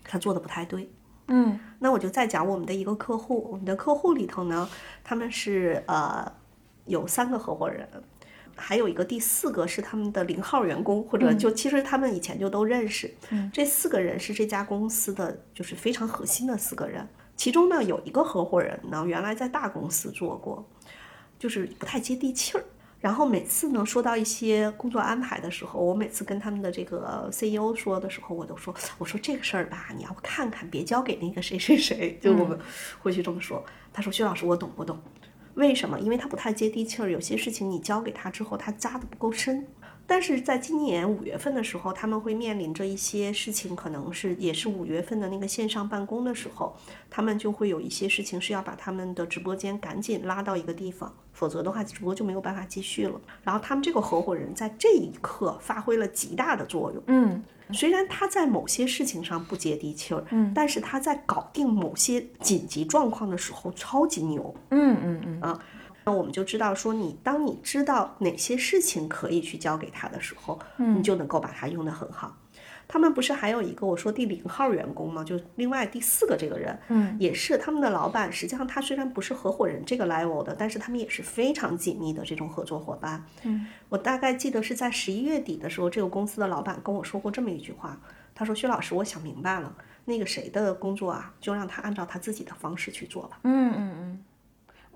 他做的不太对。嗯，那我就再讲我们的一个客户，我们的客户里头呢，他们是呃有三个合伙人。还有一个第四个是他们的零号员工，或者就其实他们以前就都认识。嗯这四个人是这家公司的就是非常核心的四个人。其中呢有一个合伙人呢原来在大公司做过，就是不太接地气儿。然后每次呢说到一些工作安排的时候，我每次跟他们的这个 CEO 说的时候，我都说我说这个事儿吧，你要看看，别交给那个谁谁谁。就我们会去这么说。他说薛老师，我懂我懂？为什么？因为他不太接地气儿，有些事情你交给他之后，他扎的不够深。但是在今年五月份的时候，他们会面临着一些事情，可能是也是五月份的那个线上办公的时候，他们就会有一些事情是要把他们的直播间赶紧拉到一个地方，否则的话直播就没有办法继续了。然后他们这个合伙人在这一刻发挥了极大的作用。嗯，虽然他在某些事情上不接地气儿，嗯，但是他在搞定某些紧急状况的时候超级牛。嗯嗯嗯啊。那我们就知道，说你当你知道哪些事情可以去交给他的时候，嗯，你就能够把它用得很好。他们不是还有一个我说第零号员工吗？就另外第四个这个人，嗯，也是他们的老板。实际上他虽然不是合伙人这个 level 的，但是他们也是非常紧密的这种合作伙伴。嗯，我大概记得是在十一月底的时候，这个公司的老板跟我说过这么一句话，他说：“薛老师，我想明白了，那个谁的工作啊，就让他按照他自己的方式去做吧。”嗯嗯嗯。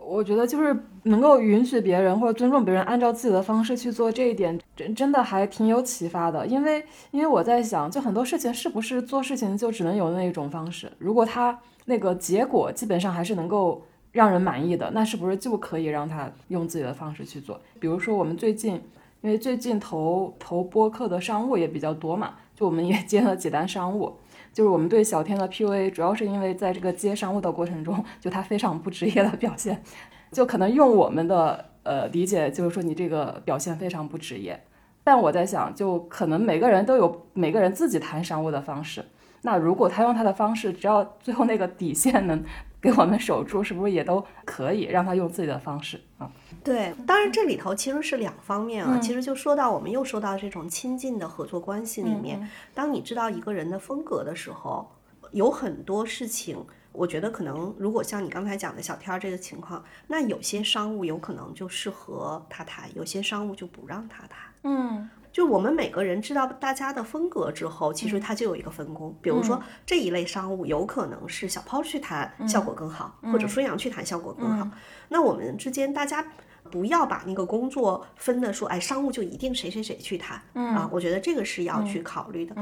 我觉得就是能够允许别人或者尊重别人按照自己的方式去做这一点，真真的还挺有启发的。因为因为我在想，就很多事情是不是做事情就只能有那一种方式？如果他那个结果基本上还是能够让人满意的，那是不是就可以让他用自己的方式去做？比如说我们最近，因为最近投投播客的商务也比较多嘛，就我们也接了几单商务。就是我们对小天的 PUA，主要是因为在这个接商务的过程中，就他非常不职业的表现，就可能用我们的呃理解，就是说你这个表现非常不职业。但我在想，就可能每个人都有每个人自己谈商务的方式。那如果他用他的方式，只要最后那个底线能给我们守住，是不是也都可以让他用自己的方式啊？对，当然这里头其实是两方面啊。其实就说到我们又说到这种亲近的合作关系里面，当你知道一个人的风格的时候，有很多事情，我觉得可能如果像你刚才讲的小天儿这个情况，那有些商务有可能就适合他谈，有些商务就不让他谈。嗯。就我们每个人知道大家的风格之后，其实它就有一个分工。比如说这一类商务有可能是小抛去谈效果更好，或者孙杨去谈效果更好。那我们之间大家不要把那个工作分的说，哎，商务就一定谁谁谁去谈啊？我觉得这个是要去考虑的。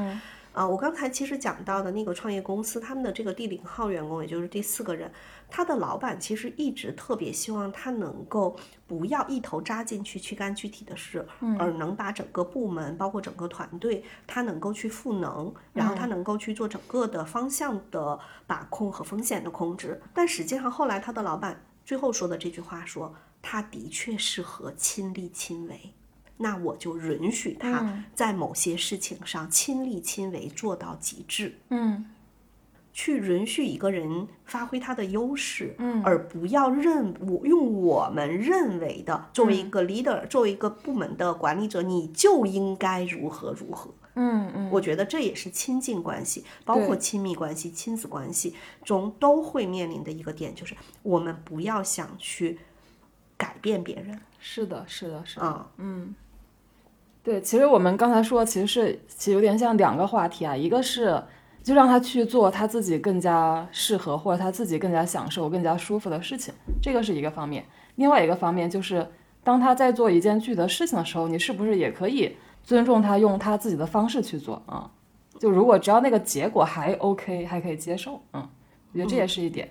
啊，我刚才其实讲到的那个创业公司，他们的这个第零号员工，也就是第四个人，他的老板其实一直特别希望他能够不要一头扎进去去干具体的事，而能把整个部门，包括整个团队，他能够去赋能，然后他能够去做整个的方向的把控和风险的控制。但实际上后来他的老板最后说的这句话说，他的确适合亲力亲为。那我就允许他在某些事情上亲力亲为做到极致，嗯，去允许一个人发挥他的优势，嗯，而不要认我用我们认为的作为一个 leader，作为一个部门的管理者，你就应该如何如何，嗯嗯，我觉得这也是亲近关系，包括亲密关系、亲子关系中都会面临的一个点，就是我们不要想去改变别人，是的，是的，是啊，嗯。对，其实我们刚才说，其实是其实有点像两个话题啊，一个是就让他去做他自己更加适合或者他自己更加享受、更加舒服的事情，这个是一个方面；另外一个方面就是，当他在做一件具体的事情的时候，你是不是也可以尊重他，用他自己的方式去做啊？就如果只要那个结果还 OK，还可以接受，嗯，我觉得这也是一点。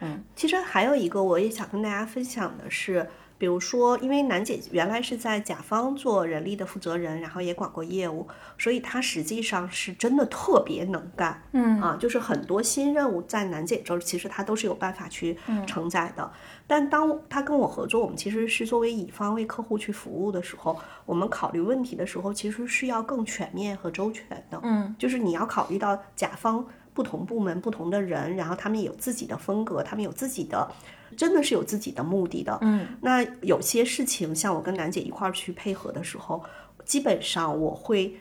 嗯，其实还有一个我也想跟大家分享的是。比如说，因为楠姐原来是在甲方做人力的负责人，然后也管过业务，所以她实际上是真的特别能干。嗯啊，就是很多新任务在楠姐这儿，其实她都是有办法去承载的。但当她跟我合作，我们其实是作为乙方为客户去服务的时候，我们考虑问题的时候，其实是要更全面和周全的。嗯，就是你要考虑到甲方不同部门不同的人，然后他们有自己的风格，他们有自己的。真的是有自己的目的的，嗯，那有些事情像我跟楠姐一块儿去配合的时候，基本上我会，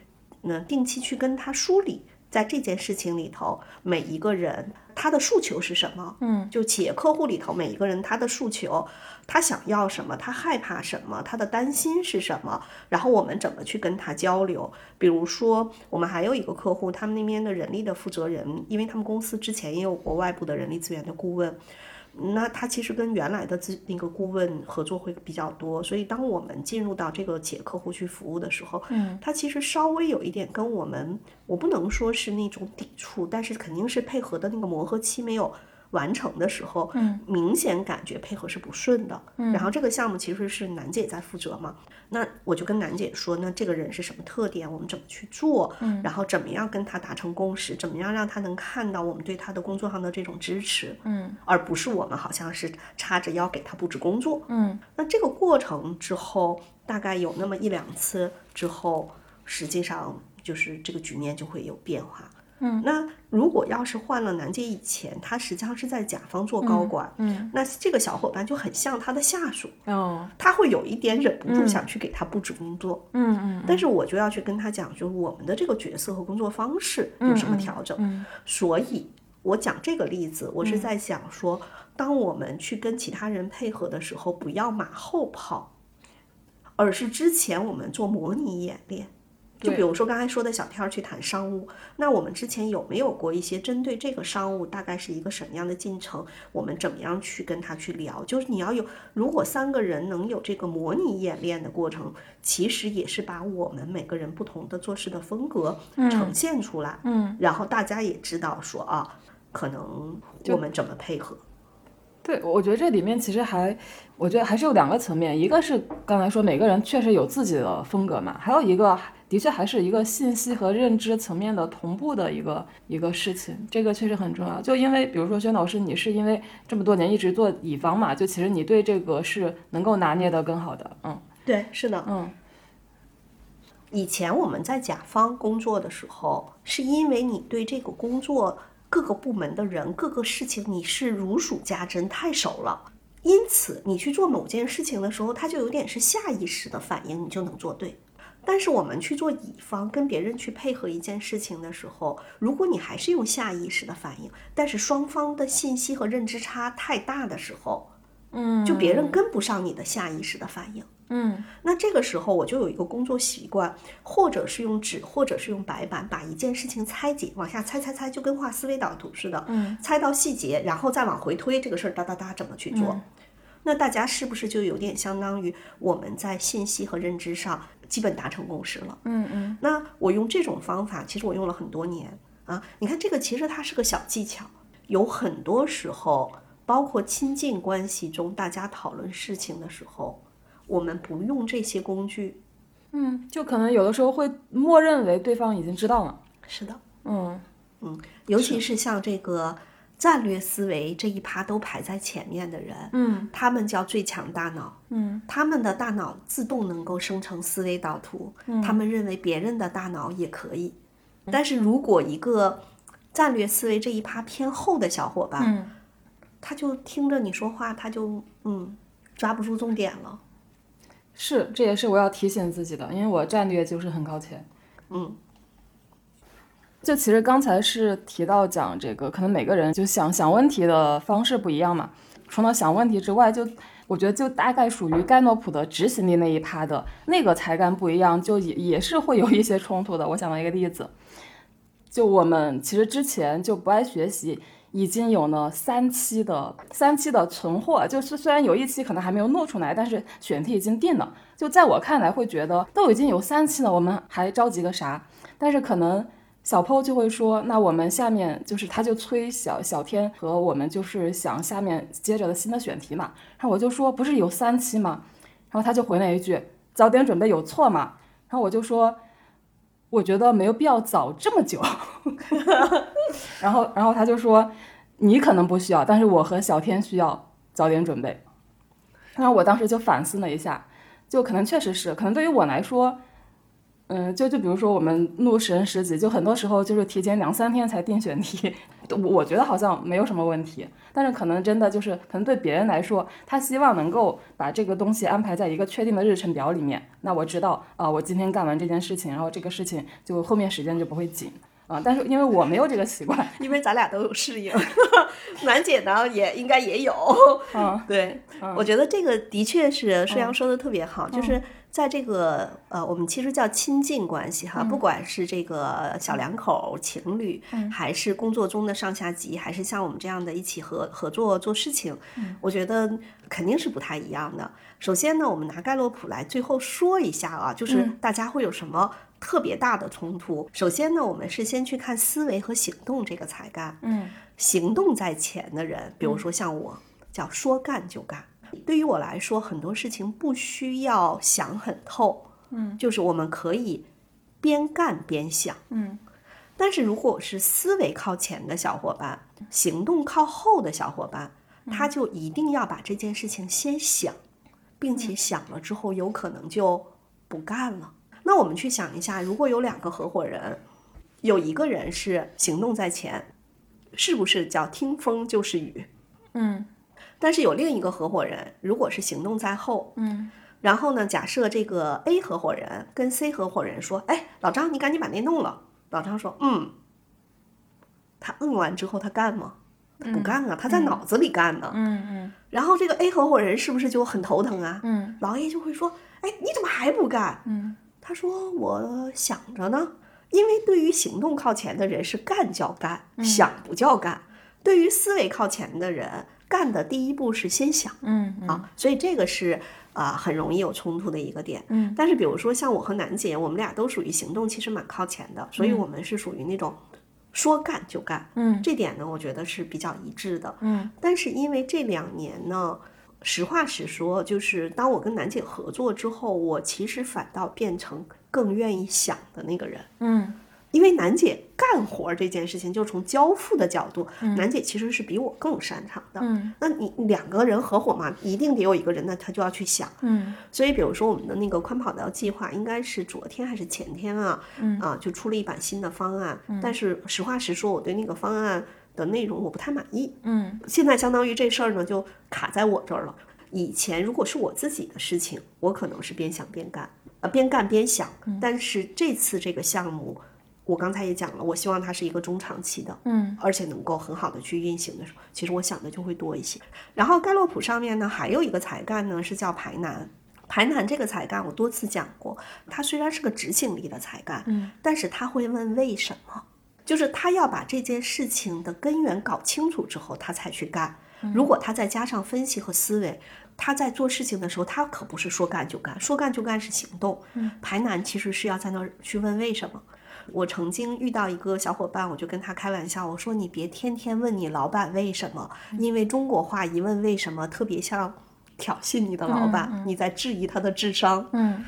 嗯，定期去跟他梳理，在这件事情里头，每一个人他的诉求是什么，嗯，就企业客户里头每一个人他的诉求，他想要什么，他害怕什么，他的担心是什么，然后我们怎么去跟他交流？比如说，我们还有一个客户，他们那边的人力的负责人，因为他们公司之前也有过外部的人力资源的顾问。那他其实跟原来的自那个顾问合作会比较多，所以当我们进入到这个企业客户去服务的时候，嗯，他其实稍微有一点跟我们，我不能说是那种抵触，但是肯定是配合的那个磨合期没有。完成的时候，嗯，明显感觉配合是不顺的，嗯，然后这个项目其实是楠姐在负责嘛，那我就跟楠姐说，那这个人是什么特点，我们怎么去做，嗯，然后怎么样跟他达成共识，怎么样让他能看到我们对他的工作上的这种支持，嗯，而不是我们好像是叉着腰给他布置工作，嗯，那这个过程之后，大概有那么一两次之后，实际上就是这个局面就会有变化。嗯，那如果要是换了南姐以前，她实际上是在甲方做高管，嗯，那这个小伙伴就很像他的下属，哦，他会有一点忍不住想去给他布置工作，嗯嗯，但是我就要去跟他讲，就是我们的这个角色和工作方式有什么调整，嗯。所以我讲这个例子，我是在想说，当我们去跟其他人配合的时候，不要马后炮，而是之前我们做模拟演练。就比如说刚才说的小天儿去谈商务，那我们之前有没有过一些针对这个商务大概是一个什么样的进程？我们怎么样去跟他去聊？就是你要有，如果三个人能有这个模拟演练的过程，其实也是把我们每个人不同的做事的风格呈现出来，嗯，然后大家也知道说啊，可能我们怎么配合。对，我觉得这里面其实还，我觉得还是有两个层面，一个是刚才说每个人确实有自己的风格嘛，还有一个的确还是一个信息和认知层面的同步的一个一个事情，这个确实很重要。就因为比如说薛老师，你是因为这么多年一直做乙方嘛，就其实你对这个是能够拿捏的更好的，嗯对，是的，嗯以前我们在甲方工作的时候，是因为你对这个工作各个部门的人、各个事情你是如数家珍，太熟了。因此，你去做某件事情的时候，它就有点是下意识的反应，你就能做对。但是我们去做乙方，跟别人去配合一件事情的时候，如果你还是用下意识的反应，但是双方的信息和认知差太大的时候，嗯，就别人跟不上你的下意识的反应。嗯那这个时候我就有一个工作习惯，或者是用纸，或者是用白板，把一件事情拆解，往下猜猜猜，就跟画思维导图似的，嗯，猜到细节，然后再往回推这个事儿，哒哒哒怎么去做？那大家是不是就有点相当于我们在信息和认知上基本达成共识了？嗯嗯那我用这种方法，其实我用了很多年啊。你看这个其实它是个小技巧，有很多时候，包括亲近关系中，大家讨论事情的时候，我们不用这些工具。嗯，就可能有的时候会默认为对方已经知道了，是的，嗯嗯尤其是像这个战略思维这一趴都排在前面的人，嗯他们叫最强大脑。嗯他们的大脑自动能够生成思维导图，他们认为别人的大脑也可以。但是如果一个战略思维这一趴偏后的小伙伴，嗯他就听着你说话，他就嗯抓不住重点了。是，这也是我要提醒自己的，因为我战略就是很靠前。嗯，就其实刚才是提到讲这个，可能每个人就想想问题的方式不一样嘛。除了想问题之外，就我觉得就大概属于盖诺普的执行力那一趴的那个才干不一样，就也也是会有一些冲突的。我想到一个例子，就我们其实之前就不爱学习，已经有了三期的三期的存货，就是虽然有一期可能还没有弄出来，但是选题已经定了。就在我看来，会觉得都已经有三期了，我们还着急个啥？但是可能小 PO 就会说，那我们下面就是他就催小小天和我们就是想下面接着的新的选题嘛。然后我就说，不是有三期吗？然后他就回了一句，早点准备有错吗？然后我就说，我觉得没有必要早这么久。然后然后他就说，你可能不需要，但是我和小天需要早点准备。然后我当时就反思了一下，就可能确实是，可能对于我来说。嗯，就就比如说我们录十人十集，就很多时候就是提前两三天才定选题，我我觉得好像没有什么问题，但是可能真的就是可能对别人来说，他希望能够把这个东西安排在一个确定的日程表里面，那我知道啊、我今天干完这件事情，然后这个事情就后面时间就不会紧啊、但是因为我没有这个习惯，因为咱俩都有适应，楠姐呢也应该也有。嗯对，我觉得这个的确是舒阳说的特别好，就是在这个呃，我们其实叫亲近关系哈，不管是这个小两口、情侣，还是工作中的上下级，还是像我们这样的一起合合作做事情，我觉得肯定是不太一样的。首先呢，我们拿盖洛普来最后说一下啊，就是大家会有什么特别大的冲突。首先呢，我们是先去看思维和行动这个才干。嗯行动在前的人，比如说像我，叫说干就干。对于我来说，很多事情不需要想很透，嗯，就是我们可以边干边想。嗯但是如果我是思维靠前的小伙伴，行动靠后的小伙伴，他就一定要把这件事情先想，并且想了之后，有可能就不干了。那我们去想一下，如果有两个合伙人，有一个人是行动在前，是不是叫听风就是雨？嗯但是有另一个合伙人，如果是行动在后，嗯然后呢，假设这个 A 合伙人跟 C 合伙人说：“哎，老张，你赶紧把那弄了。”老张说：“嗯。”他嗯完之后，他干吗？他不干啊，他在脑子里干呢。嗯嗯然后这个 A 合伙人是不是就很头疼啊？嗯老 A 就会说：“哎，你怎么还不干？”嗯他说：“我想着呢，因为对于行动靠前的人是干叫干，想不叫干；对于思维靠前的人，干的第一步是先想。”嗯嗯啊，所以这个是啊、很容易有冲突的一个点。嗯，但是比如说像我和楠姐，我们俩都属于行动其实蛮靠前的，所以我们是属于那种说干就干。嗯，这点呢，我觉得是比较一致的。嗯，但是因为这两年呢。实话实说，就是当我跟楠姐合作之后，我其实反倒变成更愿意想的那个人。嗯因为楠姐干活儿这件事情，就从交付的角度，楠姐其实是比我更擅长的。嗯那你两个人合伙嘛，一定得有一个人，那他就要去想。嗯所以，比如说我们的那个宽跑道计划，应该是昨天还是前天啊，嗯啊，就出了一版新的方案。但是实话实说，我对那个方案的内容我不太满意。嗯现在相当于这事儿呢，就卡在我这儿了。以前如果是我自己的事情，我可能是边想边干，呃，边干边想。但是这次这个项目，我刚才也讲了，我希望它是一个中长期的，嗯而且能够很好的去运行的时候，其实我想的就会多一些。然后盖洛普上面呢，还有一个才干呢，是叫排难。排难这个才干，我多次讲过，它虽然是个执行力的才干，嗯，但是他会问为什么，就是他要把这件事情的根源搞清楚之后，他才去干。如果他再加上分析和思维，他在做事情的时候，他可不是说干就干，说干就干是行动。嗯排难其实是要在那儿去问为什么。我曾经遇到一个小伙伴，我就跟他开玩笑，我说你别天天问你老板为什么，因为中国话一问为什么，特别像挑衅你的老板，你在质疑他的智商。嗯。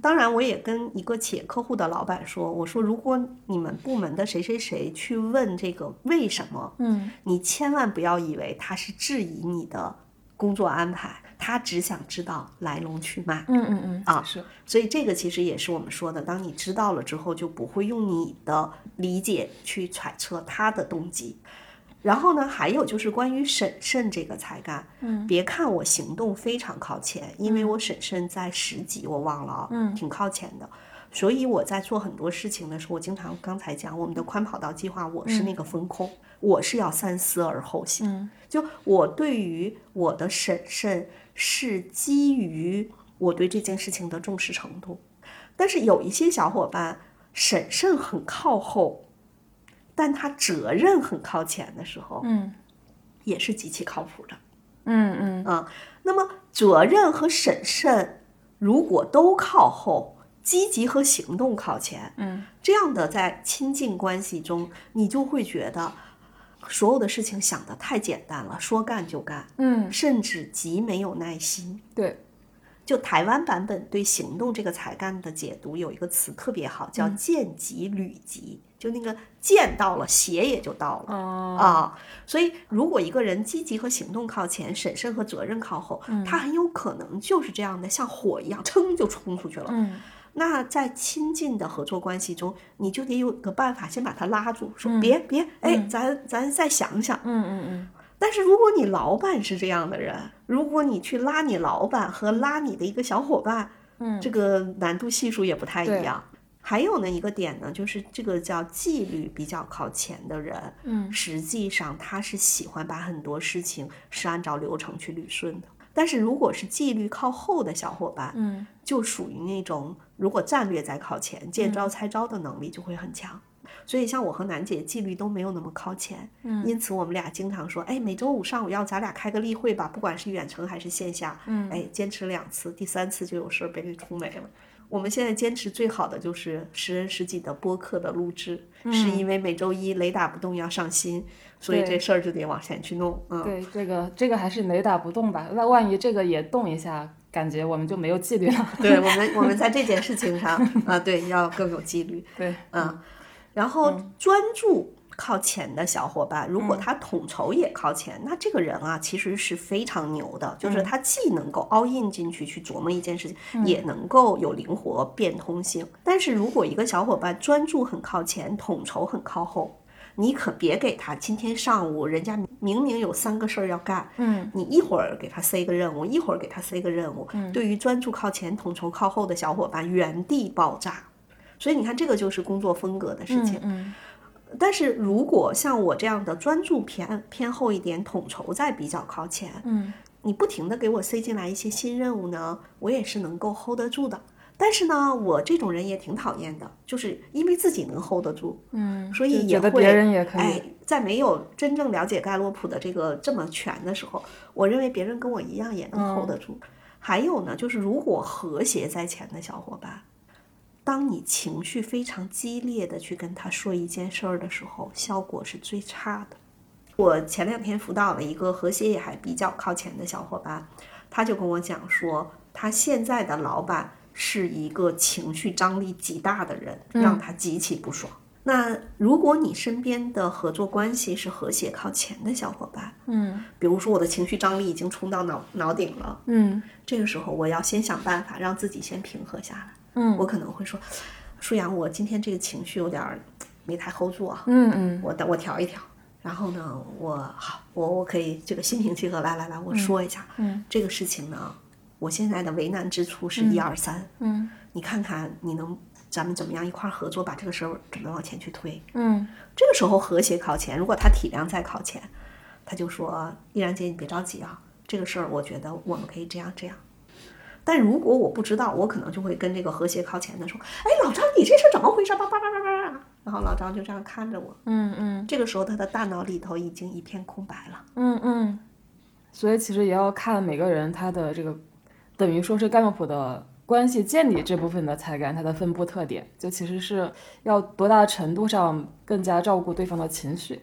当然，我也跟一个企业客户的老板说，我说如果你们部门的谁谁谁去问这个为什么，嗯。你千万不要以为他是质疑你的工作安排，他只想知道来龙去脉。嗯嗯嗯啊是所以这个其实也是我们说的，当你知道了之后，就不会用你的理解去揣测他的动机。然后呢，还有就是关于审慎这个才干，嗯，别看我行动非常靠前，因为我审慎在十级，我忘了啊，嗯挺靠前的。所以我在做很多事情的时候，我经常刚才讲我们的宽跑道计划，我是那个风控，我是要三思而后行。嗯就我对于我的审慎是基于我对这件事情的重视程度，但是有一些小伙伴审慎很靠后，但他责任很靠前的时候，嗯。也是极其靠谱的。嗯嗯。啊，那么责任和审慎如果都靠后，积极和行动靠前，嗯。这样的在亲近关系中，你就会觉得所有的事情想的太简单了，说干就干，嗯甚至极没有耐心。对就台湾版本对行动这个才干的解读有一个词特别好，叫见即履即，就那个见到了，鞋也就到了。哦啊，所以如果一个人积极和行动靠前，审慎和责任靠后，他很有可能就是这样的，像火一样，噌就冲出去了。嗯那在亲近的合作关系中，你就得有个办法，先把他拉住，说别别，哎，咱咱再想想。嗯嗯嗯但是如果你老板是这样的人，如果你去拉你老板和拉你的一个小伙伴，嗯这个难度系数也不太一样。还有呢一个点呢，就是这个叫纪律比较靠前的人，嗯实际上他是喜欢把很多事情是按照流程去捋顺的。但是如果是纪律靠后的小伙伴，嗯就属于那种如果战略在靠前，见招拆招的能力就会很强。所以像我和楠姐纪律都没有那么靠前，嗯因此我们俩经常说，哎，每周五上午要咱俩开个例会吧，不管是远程还是线下，嗯哎，坚持两次，第三次就有事儿被出没了。我们现在坚持最好的就是十人十己的播客的录制，是因为每周一雷打不动要上新，所以这事儿就得往前去弄。嗯，对这个这个还是雷打不动吧，那万一这个也动一下，感觉我们就没有纪律了。对我们 我们在这件事情上啊，对，要更有纪律。对嗯，然后专注靠前的小伙伴，如果他统筹也靠前，那这个人啊其实是非常牛的，就是他既能够 all in 进去去琢磨一件事情，也能够有灵活变通性。但是如果一个小伙伴专注很靠前，统筹很靠后，你可别给他今天上午人家明明有三个事儿要干，嗯，你一会儿给他塞个任务，一会儿给他塞个任务，对于专注靠前、统筹靠后的小伙伴，原地爆炸。所以你看，这个就是工作风格的事情。嗯但是如果像我这样的专注偏偏后一点，统筹在比较靠前，嗯，你不停的给我塞进来一些新任务呢，我也是能够 hold 得住的。但是呢，我这种人也挺讨厌的，就是因为自己能 hold 得住，嗯，所以就觉得也会别人也可以，哎，在没有真正了解盖洛普的这个这么全的时候，我认为别人跟我一样也能嗯 hold 得住。还有呢，就是如果和谐在前的小伙伴，当你情绪非常激烈的去跟他说一件事儿的时候，效果是最差的。我前两天辅导了一个和谐也还比较靠前的小伙伴，他就跟我讲说，他现在的老板是一个情绪张力极大的人，让他极其不爽。那如果你身边的合作关系是和谐靠前的小伙伴，嗯比如说我的情绪张力已经冲到脑脑顶了，嗯这个时候我要先想办法让自己先平和下来。嗯我可能会说，舒阳，我今天这个情绪有点儿没太 hold 住啊，嗯嗯我等我调一调。然后呢，我好，我我可以这个心平气和，来来来，我说一下，嗯这个事情呢，我现在的为难之处是一二三，嗯你看看你能咱们怎么样一块儿合作，把这个事儿怎么往前去推。嗯这个时候和谐靠前，如果他体谅在靠前，他就说：“依然姐，你别着急啊，这个事儿我觉得我们可以这样这样。”但如果我不知道，我可能就会跟这个和谐靠前的说：“哎，老张，你这事儿怎么回事？叭叭叭叭叭。”然后老张就这样看着我，嗯嗯这个时候他的大脑里头已经一片空白了。嗯嗯，所以其实也要看每个人他的这个，等于说是盖洛普的关系建立这部分的才干，它的分布特点，就其实是要多大程度上更加照顾对方的情绪。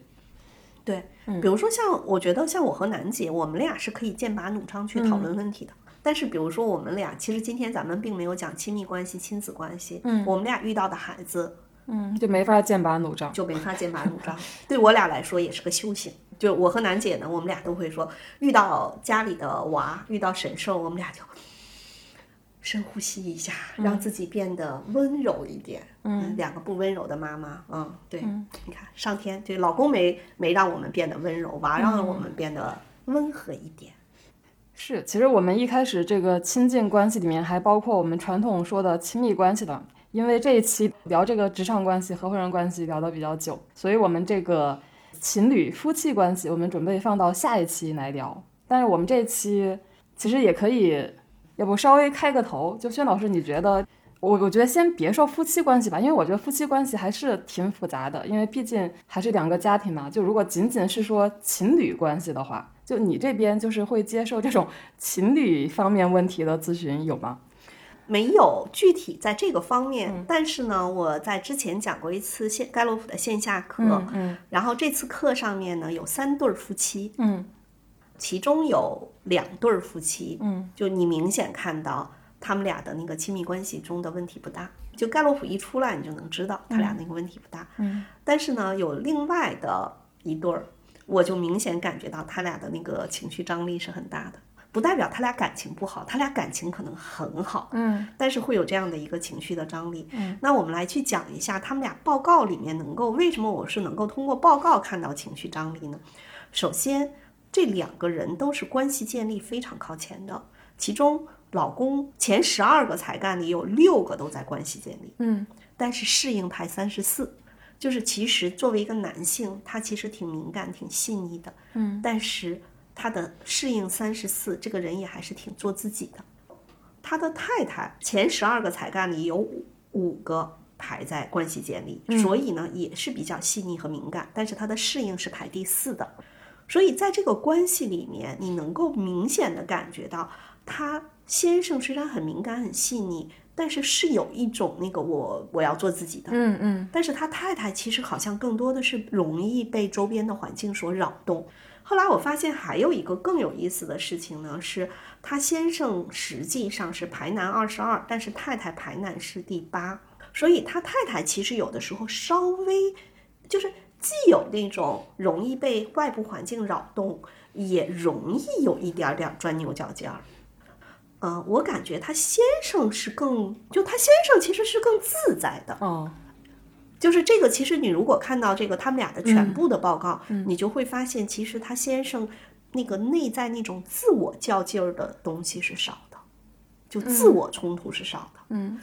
对，比如说像我觉得像我和楠姐，我们俩是可以剑拔弩张去讨论问题的。但是比如说我们俩，其实今天咱们并没有讲亲密关系、亲子关系，嗯，我们俩遇到的孩子嗯，就没法剑拔弩张。就没法剑拔弩张，对我俩来说也是个修行。就我和楠姐呢，我们俩都会说，遇到家里的娃，遇到神兽，我们俩就深呼吸一下，让自己变得温柔一点。嗯，两个不温柔的妈妈，嗯，对，你看上天就老公没没让我们变得温柔，娃让我们变得温和一点。是，其实我们一开始这个亲近关系里面还包括我们传统说的亲密关系的，因为这一期聊这个职场关系、合伙人关系聊得比较久，所以我们这个情侣、夫妻关系，我们准备放到下一期来聊。但是我们这一期其实也可以，要不稍微开个头，就轩老师，你觉得？我我觉得先别说夫妻关系吧，因为我觉得夫妻关系还是挺复杂的，因为毕竟还是两个家庭嘛。就如果仅仅是说情侣关系的话，就你这边就是会接受这种情侣方面问题的咨询有吗？没有具体在这个方面，但是呢，我在之前讲过一次线盖洛普的线下课，嗯然后这次课上面呢有三对儿夫妻，嗯。其中有两对儿夫妻，嗯，就你明显看到他们俩的那个亲密关系中的问题不大，就盖洛普一出来，你就能知道他俩那个问题不大。嗯，但是呢，有另外的一对儿，我就明显感觉到他俩的那个情绪张力是很大的。不代表他俩感情不好，他俩感情可能很好，嗯但是会有这样的一个情绪的张力。嗯，那我们来去讲一下他们俩报告里面能够为什么我是能够通过报告看到情绪张力呢？首先，这两个人都是关系建立非常靠前的，其中老公前十二个才干里有六个都在关系建立，嗯但是适应排三十四。就是其实作为一个男性，他其实挺敏感、挺细腻的，嗯，但是他的适应三十四，这个人也还是挺做自己的。他的太太前十二个才干里有五五个排在关系间里，所以呢也是比较细腻和敏感，但是他的适应是排第四的。所以在这个关系里面，你能够明显的感觉到，他先生虽然很敏感、很细腻，但是是有一种那个我我要做自己的，嗯嗯但是他太太其实好像更多的是容易被周边的环境所扰动。后来我发现还有一个更有意思的事情呢，是他先生实际上是排男二十二，但是太太排男是第八，所以他太太其实有的时候稍微就是既有那种容易被外部环境扰动，也容易有一点点钻牛角尖儿。嗯，我感觉他先生是更，就他先生其实是更自在的。哦，就是这个，其实你如果看到这个他们俩的全部的报告，你就会发现，其实他先生那个内在那种自我较劲儿的东西是少的，就自我冲突是少的。嗯，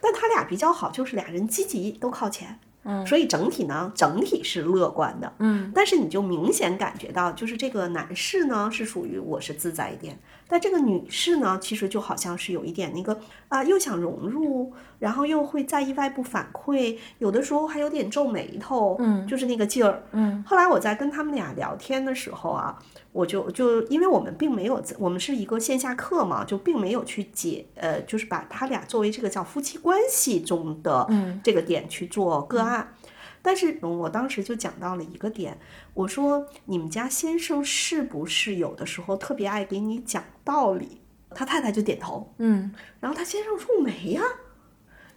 但他俩比较好，就是俩人积极都靠前。嗯，所以整体呢，整体是乐观的。嗯，但是你就明显感觉到，就是这个男士呢是属于我是自在一点，但这个女士呢，其实就好像是有一点那个啊，又想融入，然后又会在意外部反馈，有的时候还有点皱眉头，嗯，就是那个劲儿。嗯，后来我在跟他们俩聊天的时候啊，我就就因为我们并没有，我们是一个线下课嘛，就并没有去解，呃，就是把他俩作为这个叫夫妻关系中的这个点去做个案。但是我当时就讲到了一个点，我说你们家先生是不是有的时候特别爱给你讲道理？他太太就点头，嗯，然后他先生说没呀，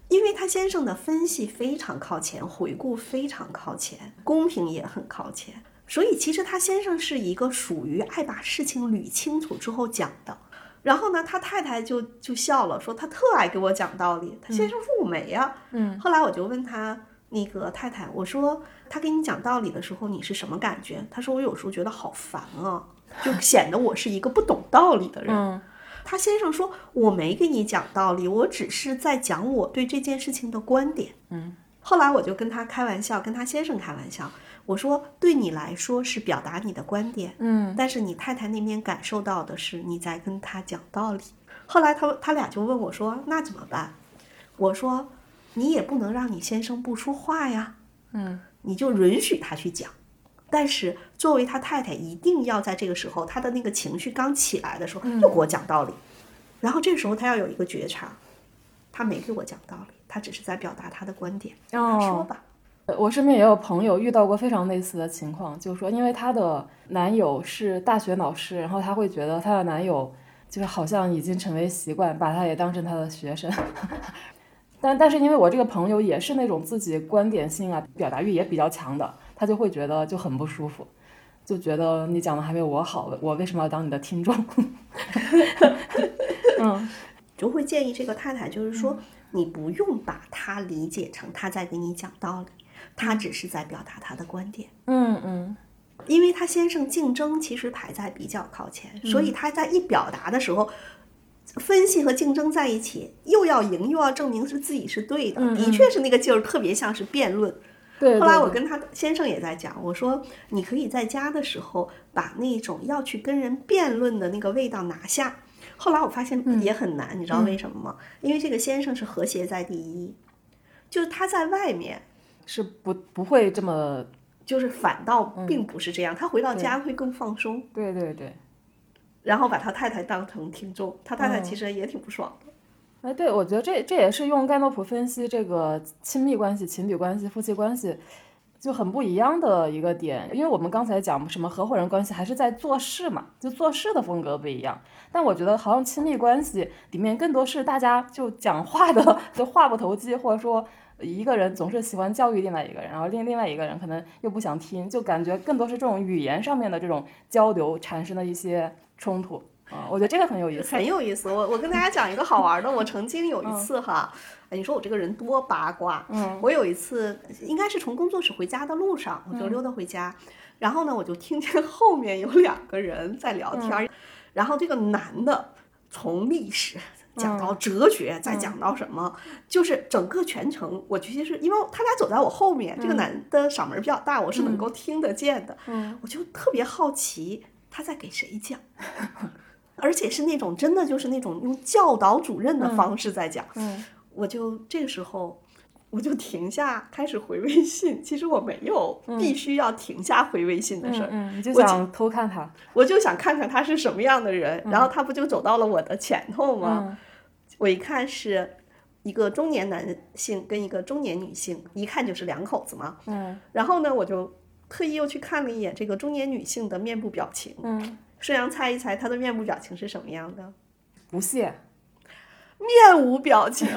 因为他先生的分析非常靠前，回顾非常靠前，公平也很靠前，所以其实他先生是一个属于爱把事情捋清楚之后讲的。然后呢，他太太就就笑了，说他特爱给我讲道理。他先生说我没呀，嗯。后来我就问他那个太太，我说他给你讲道理的时候，你是什么感觉？他说我有时候觉得好烦啊，就显得我是一个不懂道理的人。嗯他先生说我没给你讲道理，我只是在讲我对这件事情的观点。嗯。后来我就跟他开玩笑，跟他先生开玩笑，我说对你来说是表达你的观点，嗯但是你太太那边感受到的是你在跟他讲道理。后来他他俩就问我说：“那怎么办？”我说：“你也不能让你先生不说话呀，嗯你就允许他去讲。但是作为他太太，一定要在这个时候，他的那个情绪刚起来的时候，就给我讲道理。然后这时候他要有一个觉察，他没给我讲道理，他只是在表达他的观点。他说哦，吧，我身边也有朋友遇到过非常类似的情况，就是说，因为她的男友是大学老师，然后她会觉得她的男友就是好像已经成为习惯，把她也当成她的学生。但但是因为我这个朋友也是那种自己观点性啊、表达欲也比较强的，他就会觉得就很不舒服，就觉得你讲的还没有我好，我为什么要当你的听众？嗯就会建议这个太太，就是说，你不用把他理解成他在给你讲道理，他只是在表达他的观点。嗯嗯因为他先生竞争其实排在比较靠前，所以他在一表达的时候，分析和竞争在一起，又要赢又要证明是自己是对的，的确是那个劲儿，特别像是辩论。对。后来我跟他先生也在讲，我说你可以在家的时候把那种要去跟人辩论的那个味道拿下。后来我发现也很难，你知道为什么吗？因为这个先生是和谐在第一，就是他在外面。是不不会这么就是反倒并不是这样，他回到家会更放松，对对对。然后把他太太当成听众，他太太其实也挺不爽的。哎，对，我觉得这这也是用盖诺普分析这个亲密关系、情侣关系、夫妻关系就很不一样的一个点，因为我们刚才讲什么合伙人关系，还是在做事嘛，就做事的风格不一样。但我觉得好像亲密关系里面更多是大家就讲话的 就话不投机，或者说一个人总是喜欢教育另外一个人，然后另另外一个人可能又不想听，就感觉更多是这种语言上面的这种交流产生的一些冲突啊，我觉得这个很有意思。很有意思，我我跟大家讲一个好玩的，我曾经有一次哈，哎你说我这个人多八卦，嗯，我有一次应该是从工作室回家的路上，我就溜达回家，然后呢，我就听见 后面有两个人在聊天儿，然后这个男的从历史。讲到哲学，再讲到什么，就是整个全程，我其实是因为他俩走在我后面，这个男的嗓门比较大，我是能够听得见的，嗯，我就特别好奇他在给谁讲，而且是那种真的就是那种用教导主任的方式在讲，嗯。我就这个时候我就停下开始回微信，其实我没有必须要停下回微信的事儿，嗯，你就想偷看他，我就想看看他是什么样的人，然后他不就走到了我的前头吗？嗯我一看是一个中年男性跟一个中年女性，一看就是两口子嘛。嗯然后呢，我就特意又去看了一眼这个中年女性的面部表情，嗯，顺阳猜一猜她的面部表情是什么样的？不屑，面无表情。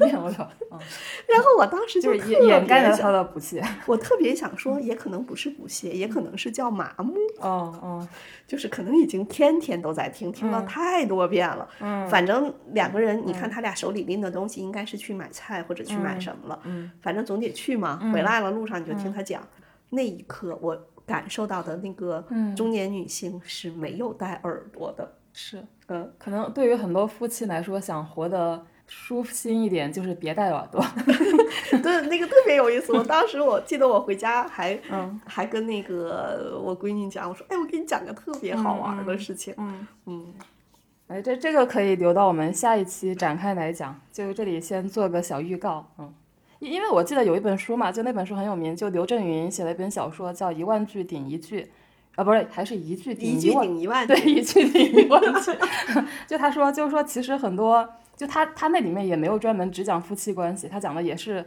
面无表情，然后我当时就特掩掩盖了他的不屑。我特别想说，也可能不是不屑，也可能是叫麻木，哦哦，就是可能已经天天都在听，听了太多遍了。嗯，反正两个人，你看他俩手里拎的东西，应该是去买菜或者去买什么了。嗯，反正总得去嘛。回来了路上你就听他讲，那一刻我感受到的那个中年女性是没有带耳朵的。是，嗯，可能对于很多夫妻来说，想活得舒心一点，就是别戴耳朵。对，那个特别有意思。我当时我记得我回家还嗯还跟那个我闺女讲，我说，哎，我给你讲个特别好玩的事情。嗯嗯，哎，这这个可以留到我们下一期展开来讲。就这里先做个小预告，嗯，因因为我记得有一本书嘛，就那本书很有名，就刘震云写了一本小说，叫《一万句顶一句》，啊，不是，还是一句顶一句万，顶一万对，一句 顶一万句。就他说，就是说，其实很多，就他他那里面也没有专门只讲夫妻关系，他讲的也是，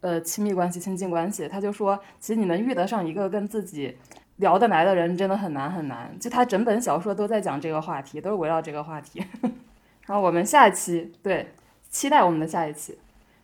呃，亲密关系、亲近关系。他就说，其实你能遇得上一个跟自己聊得来的人，真的很难很难。就他整本小说都在讲这个话题，都是围绕这个话题。然后我们下一期，对，期待我们的下一期。